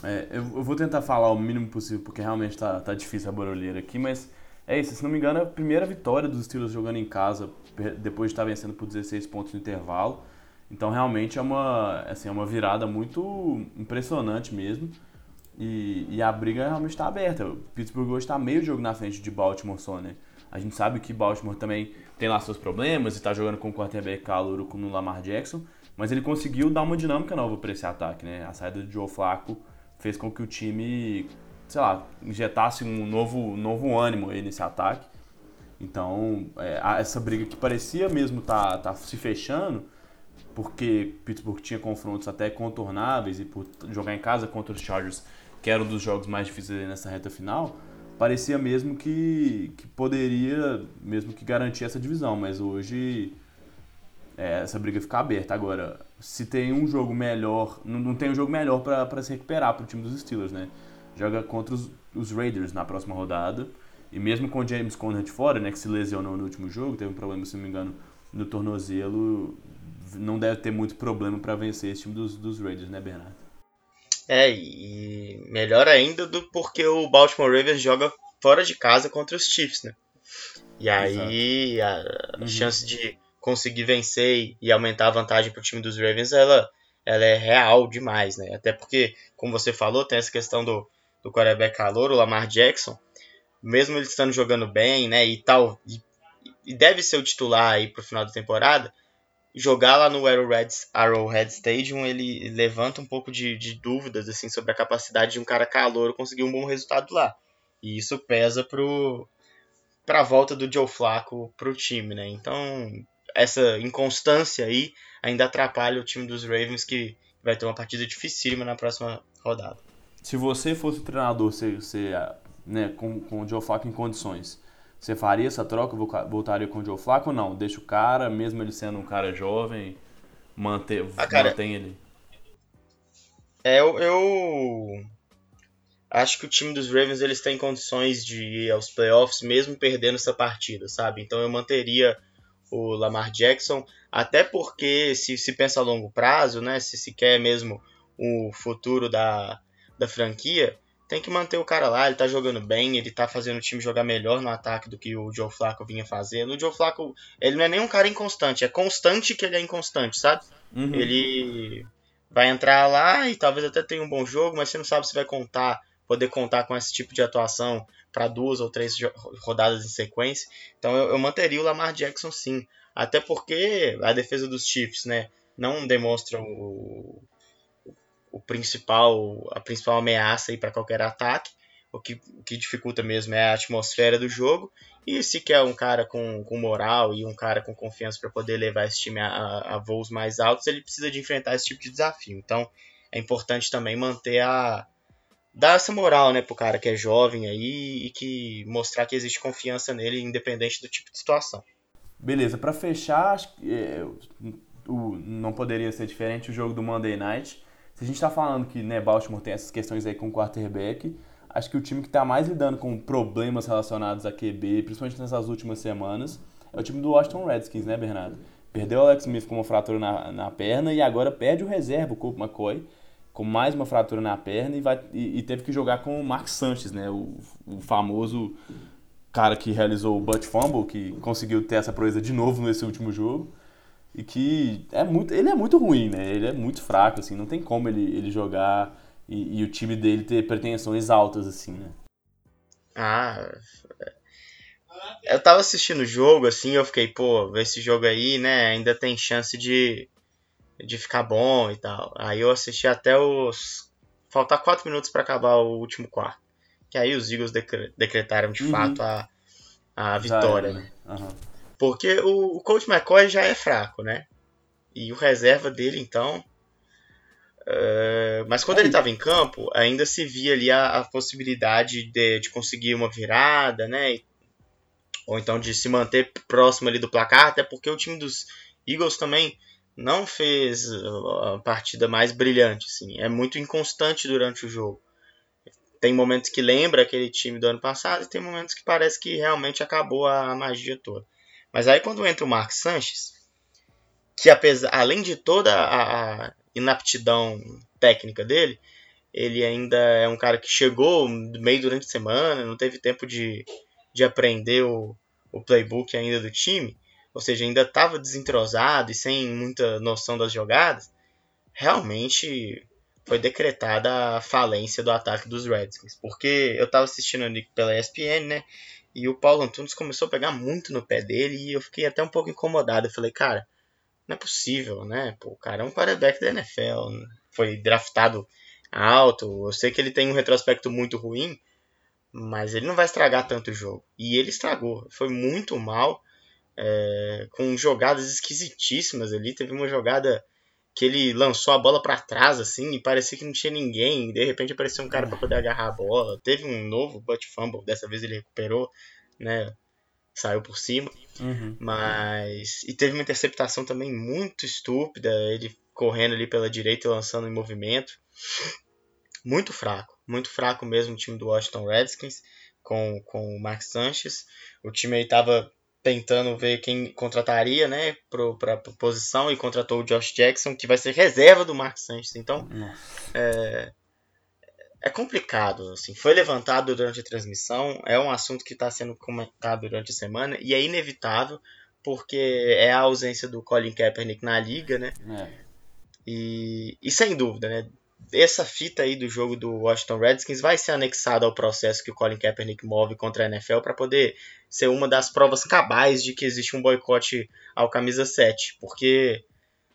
É, eu, eu, vou tentar falar o mínimo possível, porque realmente tá, tá difícil a barulheira aqui, mas é isso. Se não me engano, é a primeira vitória dos Steelers jogando em casa, depois de estar vencendo por 16 pontos no intervalo. Então, realmente é uma, assim, é uma virada muito impressionante mesmo. E, e a briga realmente está aberta. O Pittsburgh hoje está meio jogo na frente de Baltimore só, né? A gente sabe que Baltimore também tem lá seus problemas e está jogando com o quarterback calor com o Lamar Jackson, mas ele conseguiu dar uma dinâmica nova para esse ataque, né? A saída do Joe Flacco fez com que o time, sei lá, injetasse um novo, novo ânimo aí nesse ataque. Então, é, essa briga que parecia mesmo tá, tá se fechando, porque Pittsburgh tinha confrontos até contornáveis e por jogar em casa contra os Chargers, que era um dos jogos mais difíceis nessa reta final, parecia mesmo que, que poderia mesmo que garantir essa divisão, mas hoje é, essa briga fica aberta. Agora, se tem um jogo melhor, não, não tem um jogo melhor para se recuperar para o time dos Steelers, né? Joga contra os, os, Raiders na próxima rodada. E mesmo com o James Conner fora, né, que se lesionou no último jogo, teve um problema, se não me engano, no tornozelo, não deve ter muito problema para vencer esse time dos, dos Raiders, né, Bernardo? É, e melhor ainda do porque o Baltimore Ravens joga fora de casa contra os Chiefs, né? E aí Exato. a uhum. chance de conseguir vencer e aumentar a vantagem para o time dos Ravens, ela, ela é real demais, né? Até porque, como você falou, tem essa questão do, do quarterback calor, o Lamar Jackson, mesmo ele estando jogando bem, né, e tal, e, e deve ser o titular aí pro final da temporada, jogar lá no Arrowhead, Arrowhead Stadium, ele levanta um pouco de, de dúvidas, assim, sobre a capacidade de um cara calor conseguir um bom resultado lá. E isso pesa pro, pra volta do Joe Flacco pro time, né? Então, essa inconstância aí ainda atrapalha o time dos Ravens, que vai ter uma partida dificílima na próxima rodada. Se você fosse o treinador, você, você né, com, com o Joe Flacco em condições, você faria essa troca? Voltaria com o Joe Flacco ou não? Deixa o cara, mesmo ele sendo um cara jovem, manter, ah, cara, mantém ele? É, eu, eu acho que o time dos Ravens eles têm condições de ir aos playoffs mesmo perdendo essa partida, sabe? Então eu manteria o Lamar Jackson, até porque se se pensa a longo prazo, né, se se quer mesmo o futuro da, da franquia, tem que manter o cara lá, ele tá jogando bem, ele tá fazendo o time jogar melhor no ataque do que o Joe Flacco vinha fazendo. O Joe Flacco, ele não é nem um cara inconstante, é constante que ele é inconstante, sabe? Uhum. Ele vai entrar lá e talvez até tenha um bom jogo, mas você não sabe se vai contar, poder contar com esse tipo de atuação para duas ou três rodadas em sequência. Então eu, eu, manteria o Lamar Jackson sim. Até porque a defesa dos Chiefs, né, não demonstra o, o principal, a principal ameaça aí para qualquer ataque. O que, o que dificulta mesmo é a atmosfera do jogo. E se quer um cara com, com moral e um cara com confiança para poder levar esse time a, a voos mais altos, ele precisa de enfrentar esse tipo de desafio. Então é importante também manter a, dar essa moral, né, pro cara que é jovem aí e que mostrar que existe confiança nele, independente do tipo de situação. Beleza, para fechar, é, o, não poderia ser diferente o jogo do Monday Night. Se a gente está falando que né, Baltimore tem essas questões aí com o quarterback, acho que o time que está mais lidando com problemas relacionados a QB, principalmente nessas últimas semanas, é o time do Washington Redskins, né, Bernardo? Perdeu o Alex Smith com uma fratura na, na perna e agora perde o reserva, o Colt McCoy, com mais uma fratura na perna e, vai, e, e teve que jogar com o Mark Sanchez, né? O, o, famoso cara que realizou o butt fumble, que conseguiu ter essa proeza de novo nesse último jogo. E que é muito, ele é muito ruim, né? Ele é muito fraco, assim, não tem como ele, ele jogar e, e o time dele ter pretensões altas, assim, né? Ah, eu tava assistindo o jogo, assim, eu fiquei, pô, esse jogo aí, né, ainda tem chance de, de ficar bom e tal. Aí eu assisti até os. Faltar 4 minutos para acabar o último quarto. Que aí os Eagles decretaram de uhum. fato a, a vitória, né? Uhum. Porque o, o Coach McCoy já é fraco, né? E o reserva dele, então. Uh, mas quando ele estava em campo, ainda se via ali a, a possibilidade de, de, conseguir uma virada, né? Ou então de se manter próximo ali do placar, até porque o time dos Eagles também não fez a partida mais brilhante, assim. É muito inconstante durante o jogo. Tem momentos que lembra aquele time do ano passado e tem momentos que parece que realmente acabou a magia toda. Mas aí quando entra o Mark Sanches, que apesar, além de toda a, a inaptidão técnica dele, ele ainda é um cara que chegou meio durante a semana, não teve tempo de, de aprender o, o playbook ainda do time ou seja, ainda estava desentrosado e sem muita noção das jogadas, realmente foi decretada a falência do ataque dos Redskins. Porque eu estava assistindo ali pela ESPN, né? E o Paulo Antunes começou a pegar muito no pé dele e eu fiquei até um pouco incomodado. Eu falei, cara, não é possível, né? Pô, o cara é um quarterback da NFL, foi draftado alto. Eu sei que ele tem um retrospecto muito ruim, mas ele não vai estragar tanto o jogo. E ele estragou, foi muito mal é, com jogadas esquisitíssimas ali. Teve uma jogada que ele lançou a bola para trás, assim, e parecia que não tinha ninguém. De repente apareceu um cara para poder agarrar a bola. Teve um novo butt fumble, dessa vez ele recuperou, né? Saiu por cima. Uhum. Mas. E teve uma interceptação também muito estúpida. Ele correndo ali pela direita e lançando em movimento. Muito fraco. Muito fraco mesmo o time do Washington Redskins com, com o Mark Sanchez. O time aí tava tentando ver quem contrataria, né, para a posição e contratou o Josh Jackson, que vai ser reserva do Mark Sanchez. Então, é, é, complicado. Assim, foi levantado durante a transmissão, é um assunto que está sendo comentado durante a semana e é inevitável porque é a ausência do Colin Kaepernick na liga, né? É. E, e sem dúvida, né? Essa fita aí do jogo do Washington Redskins vai ser anexada ao processo que o Colin Kaepernick move contra a NFL para poder ser uma das provas cabais de que existe um boicote ao camisa 7, porque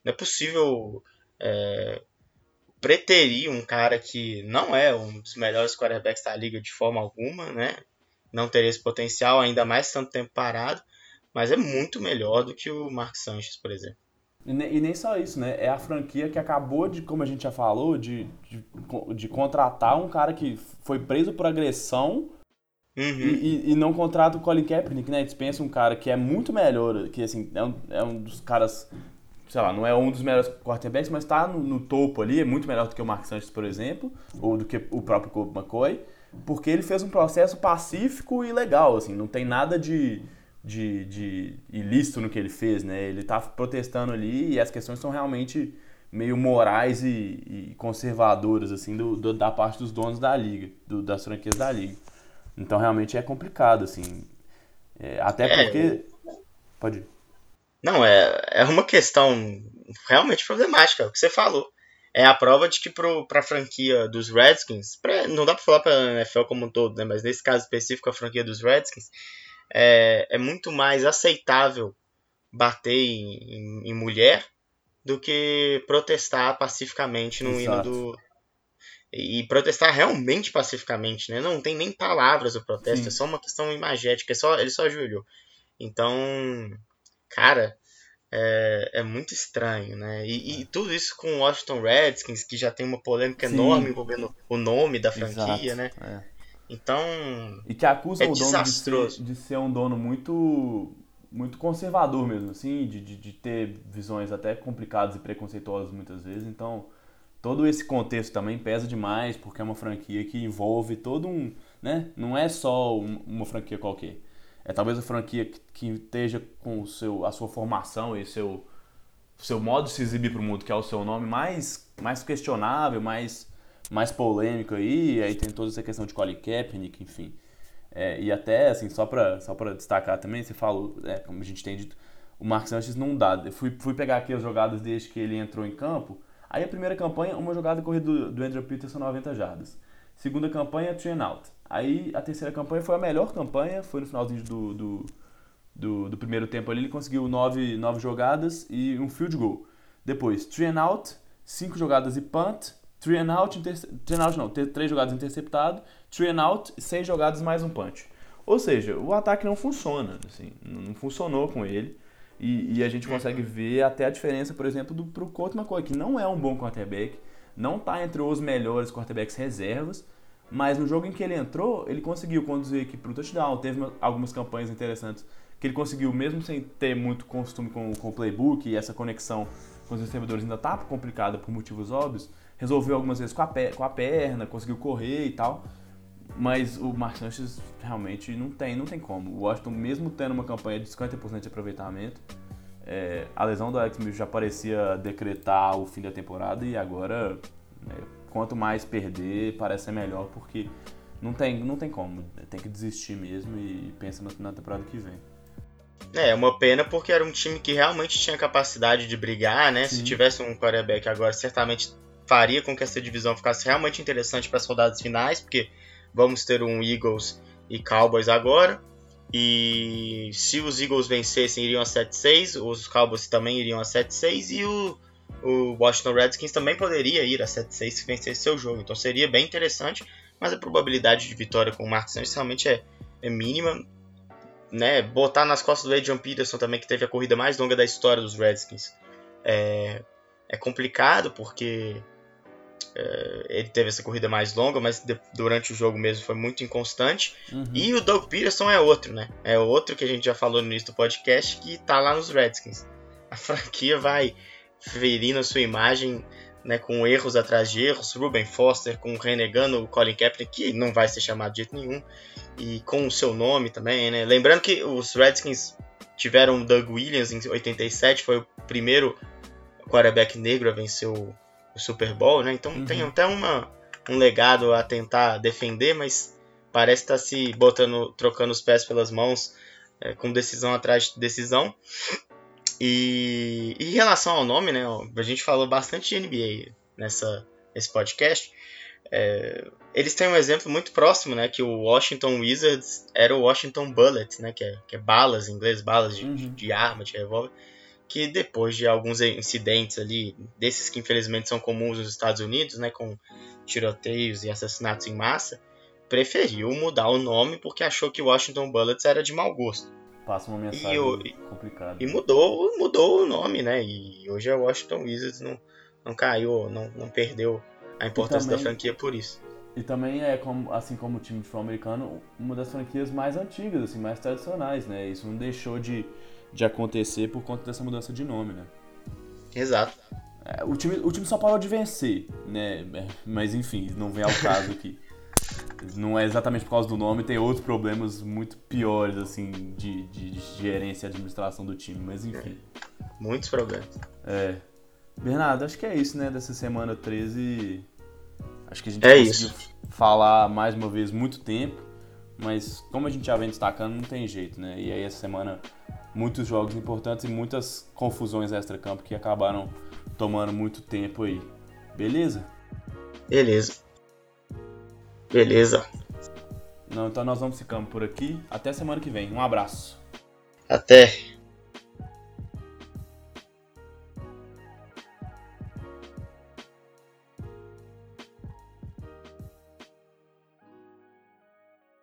não é possível é, preterir um cara que não é um dos melhores quarterbacks da liga de forma alguma, né? Não teria esse potencial, ainda mais tanto tempo parado, mas é muito melhor do que o Mark Sanchez, por exemplo. E nem só isso, né? É a franquia que acabou de, como a gente já falou, de, de, de contratar um cara que foi preso por agressão uhum. e, e, não contrata o Colin Kaepernick, né? Dispensa um cara que é muito melhor, que assim, é um, é um dos caras, sei lá, não é um dos melhores quarterbacks, mas tá no, no topo ali, é muito melhor do que o Mark Sanchez, por exemplo, ou do que o próprio Colt McCoy, porque ele fez um processo pacífico e legal, assim, não tem nada de de, de ilícito no que ele fez, né? Ele tá protestando ali e as questões são realmente meio morais e, e conservadoras, assim, do, do, da parte dos donos da liga, do, das franquias da liga. Então, realmente é complicado, assim. É, até é, porque... Pode ir. Não, é, é uma questão realmente problemática, é o que você falou. É a prova de que para a franquia dos Redskins, pra, não dá para falar para a NFL como um todo, né? mas nesse caso específico, a franquia dos Redskins, é, é muito mais aceitável bater em, em, em, mulher do que protestar pacificamente no Exato. hino do. E protestar realmente pacificamente, né? Não tem nem palavras o protesto, Sim. é só uma questão imagética, é só, ele só ajoelhou. Então, cara, é, é muito estranho, né? E, e, tudo isso com o Washington Redskins, que já tem uma polêmica Sim. enorme envolvendo o nome da franquia, Exato. né? É. Então. E que acusa é o dono de ser, de ser, um dono muito muito conservador mesmo, assim, de, de, de, ter visões até complicadas e preconceituosas muitas vezes. Então, todo esse contexto também pesa demais, porque é uma franquia que envolve todo um. Né? Não é só uma franquia qualquer. É talvez a franquia que, que esteja com o seu, a sua formação e seu, seu modo de se exibir para o mundo, que é o seu nome, mais, mais questionável, mais, mais polêmico aí. Aí tem toda essa questão de Colin Kaepernick, enfim. É, e até, assim, só para só destacar também, você falou, é, como a gente tem dito, o Marcos Sanches não dá. Eu fui, fui pegar aqui as jogadas desde que ele entrou em campo. Aí a primeira campanha, uma jogada corrida do, do Andrew Peterson 90 jardas. Segunda campanha, and out. Aí a terceira campanha foi a melhor campanha, foi no finalzinho do, do, do, do primeiro tempo ali, ele conseguiu nove, nove jogadas e um field goal. Depois, and out, cinco jogadas e punt, three and out, three and out não, três jogadas interceptado, three and out, seis jogadas mais um punch. Ou seja, o ataque não funciona, assim, não funcionou com ele. E, e a gente consegue ver até a diferença, por exemplo, do pro Colt McCoy, que não é um bom quarterback, não está entre os melhores quarterbacks reservas, mas no jogo em que ele entrou, ele conseguiu conduzir a equipe para o touchdown, teve algumas campanhas interessantes que ele conseguiu, mesmo sem ter muito costume com, com o playbook e essa conexão com os recebedores ainda tá complicada por motivos óbvios, resolveu algumas vezes com a, com a perna, conseguiu correr e tal. Mas o Mark Sanchez realmente não tem, não tem como. O Washington, mesmo tendo uma campanha de 50% de aproveitamento, é, a lesão do Alex Smith já parecia decretar o fim da temporada e agora, né, quanto mais perder, parece ser melhor, porque não tem, não tem como. Tem que desistir mesmo e pensa na temporada que vem. É, uma pena porque era um time que realmente tinha capacidade de brigar, né? Sim. Se tivesse um quarterback agora, certamente faria com que essa divisão ficasse realmente interessante para as rodadas finais, porque Vamos ter um Eagles e Cowboys agora. E se os Eagles vencessem, iriam a 7-6. Os Cowboys também iriam a 7-6. E o, o Washington Redskins também poderia ir a 7-6 se vencesse seu jogo. Então seria bem interessante. Mas a probabilidade de vitória com o Marcos Sanchez realmente é, é mínima. Né? Botar nas costas do Adrian Peterson também, que teve a corrida mais longa da história dos Redskins, é, é complicado porque ele teve essa corrida mais longa, mas durante o jogo mesmo foi muito inconstante. Uhum. E o Doug Peterson é outro, né? É outro que a gente já falou no início do podcast que tá lá nos Redskins. A franquia vai ferindo a sua imagem né, com erros atrás de erros. Ruben Foster com renegando o Colin Kaepernick, que não vai ser chamado de jeito nenhum. E com o seu nome também, né? Lembrando que os Redskins tiveram o Doug Williams em 87, foi o primeiro quarterback negro a vencer o Super Bowl, né? Então uhum. tem até uma, um legado a tentar defender, mas parece estar tá se botando, trocando os pés pelas mãos, é, com decisão atrás de decisão. E, e, em relação ao nome, né? A gente falou bastante de NBA nessa, nesse podcast. É, eles têm um exemplo muito próximo, né? Que o Washington Wizards era o Washington Bullets, né? Que é, que é balas em inglês, balas de, uhum. de arma, de revólver que depois de alguns incidentes ali, desses que infelizmente são comuns nos Estados Unidos, né, com tiroteios e assassinatos em massa, preferiu mudar o nome porque achou que Washington Bullets era de mau gosto. Passa uma mensagem complicada. E mudou, mudou o nome, né? E hoje a Washington Wizards não, não caiu, não, não perdeu a importância também, da franquia por isso. E também é como, assim como o time de futebol americano, uma das franquias mais antigas, assim, mais tradicionais, né? Isso não deixou de de acontecer por conta dessa mudança de nome, né? Exato. É, o, time, o time só parou de vencer, né? Mas enfim, não vem ao caso aqui. Não é exatamente por causa do nome, tem outros problemas muito piores, assim, de, de, de gerência e administração do time, mas enfim. Muitos problemas. É. Bernardo, acho que é isso, né, dessa semana 13. Acho que a gente é conseguiu isso. falar mais uma vez muito tempo, mas como a gente já vem destacando, não tem jeito, né? E aí essa semana muitos jogos importantes e muitas confusões extra-campo que acabaram tomando muito tempo aí. Beleza? Beleza. Beleza. Não, então nós vamos ficando por aqui. Até semana que vem. Um abraço. Até.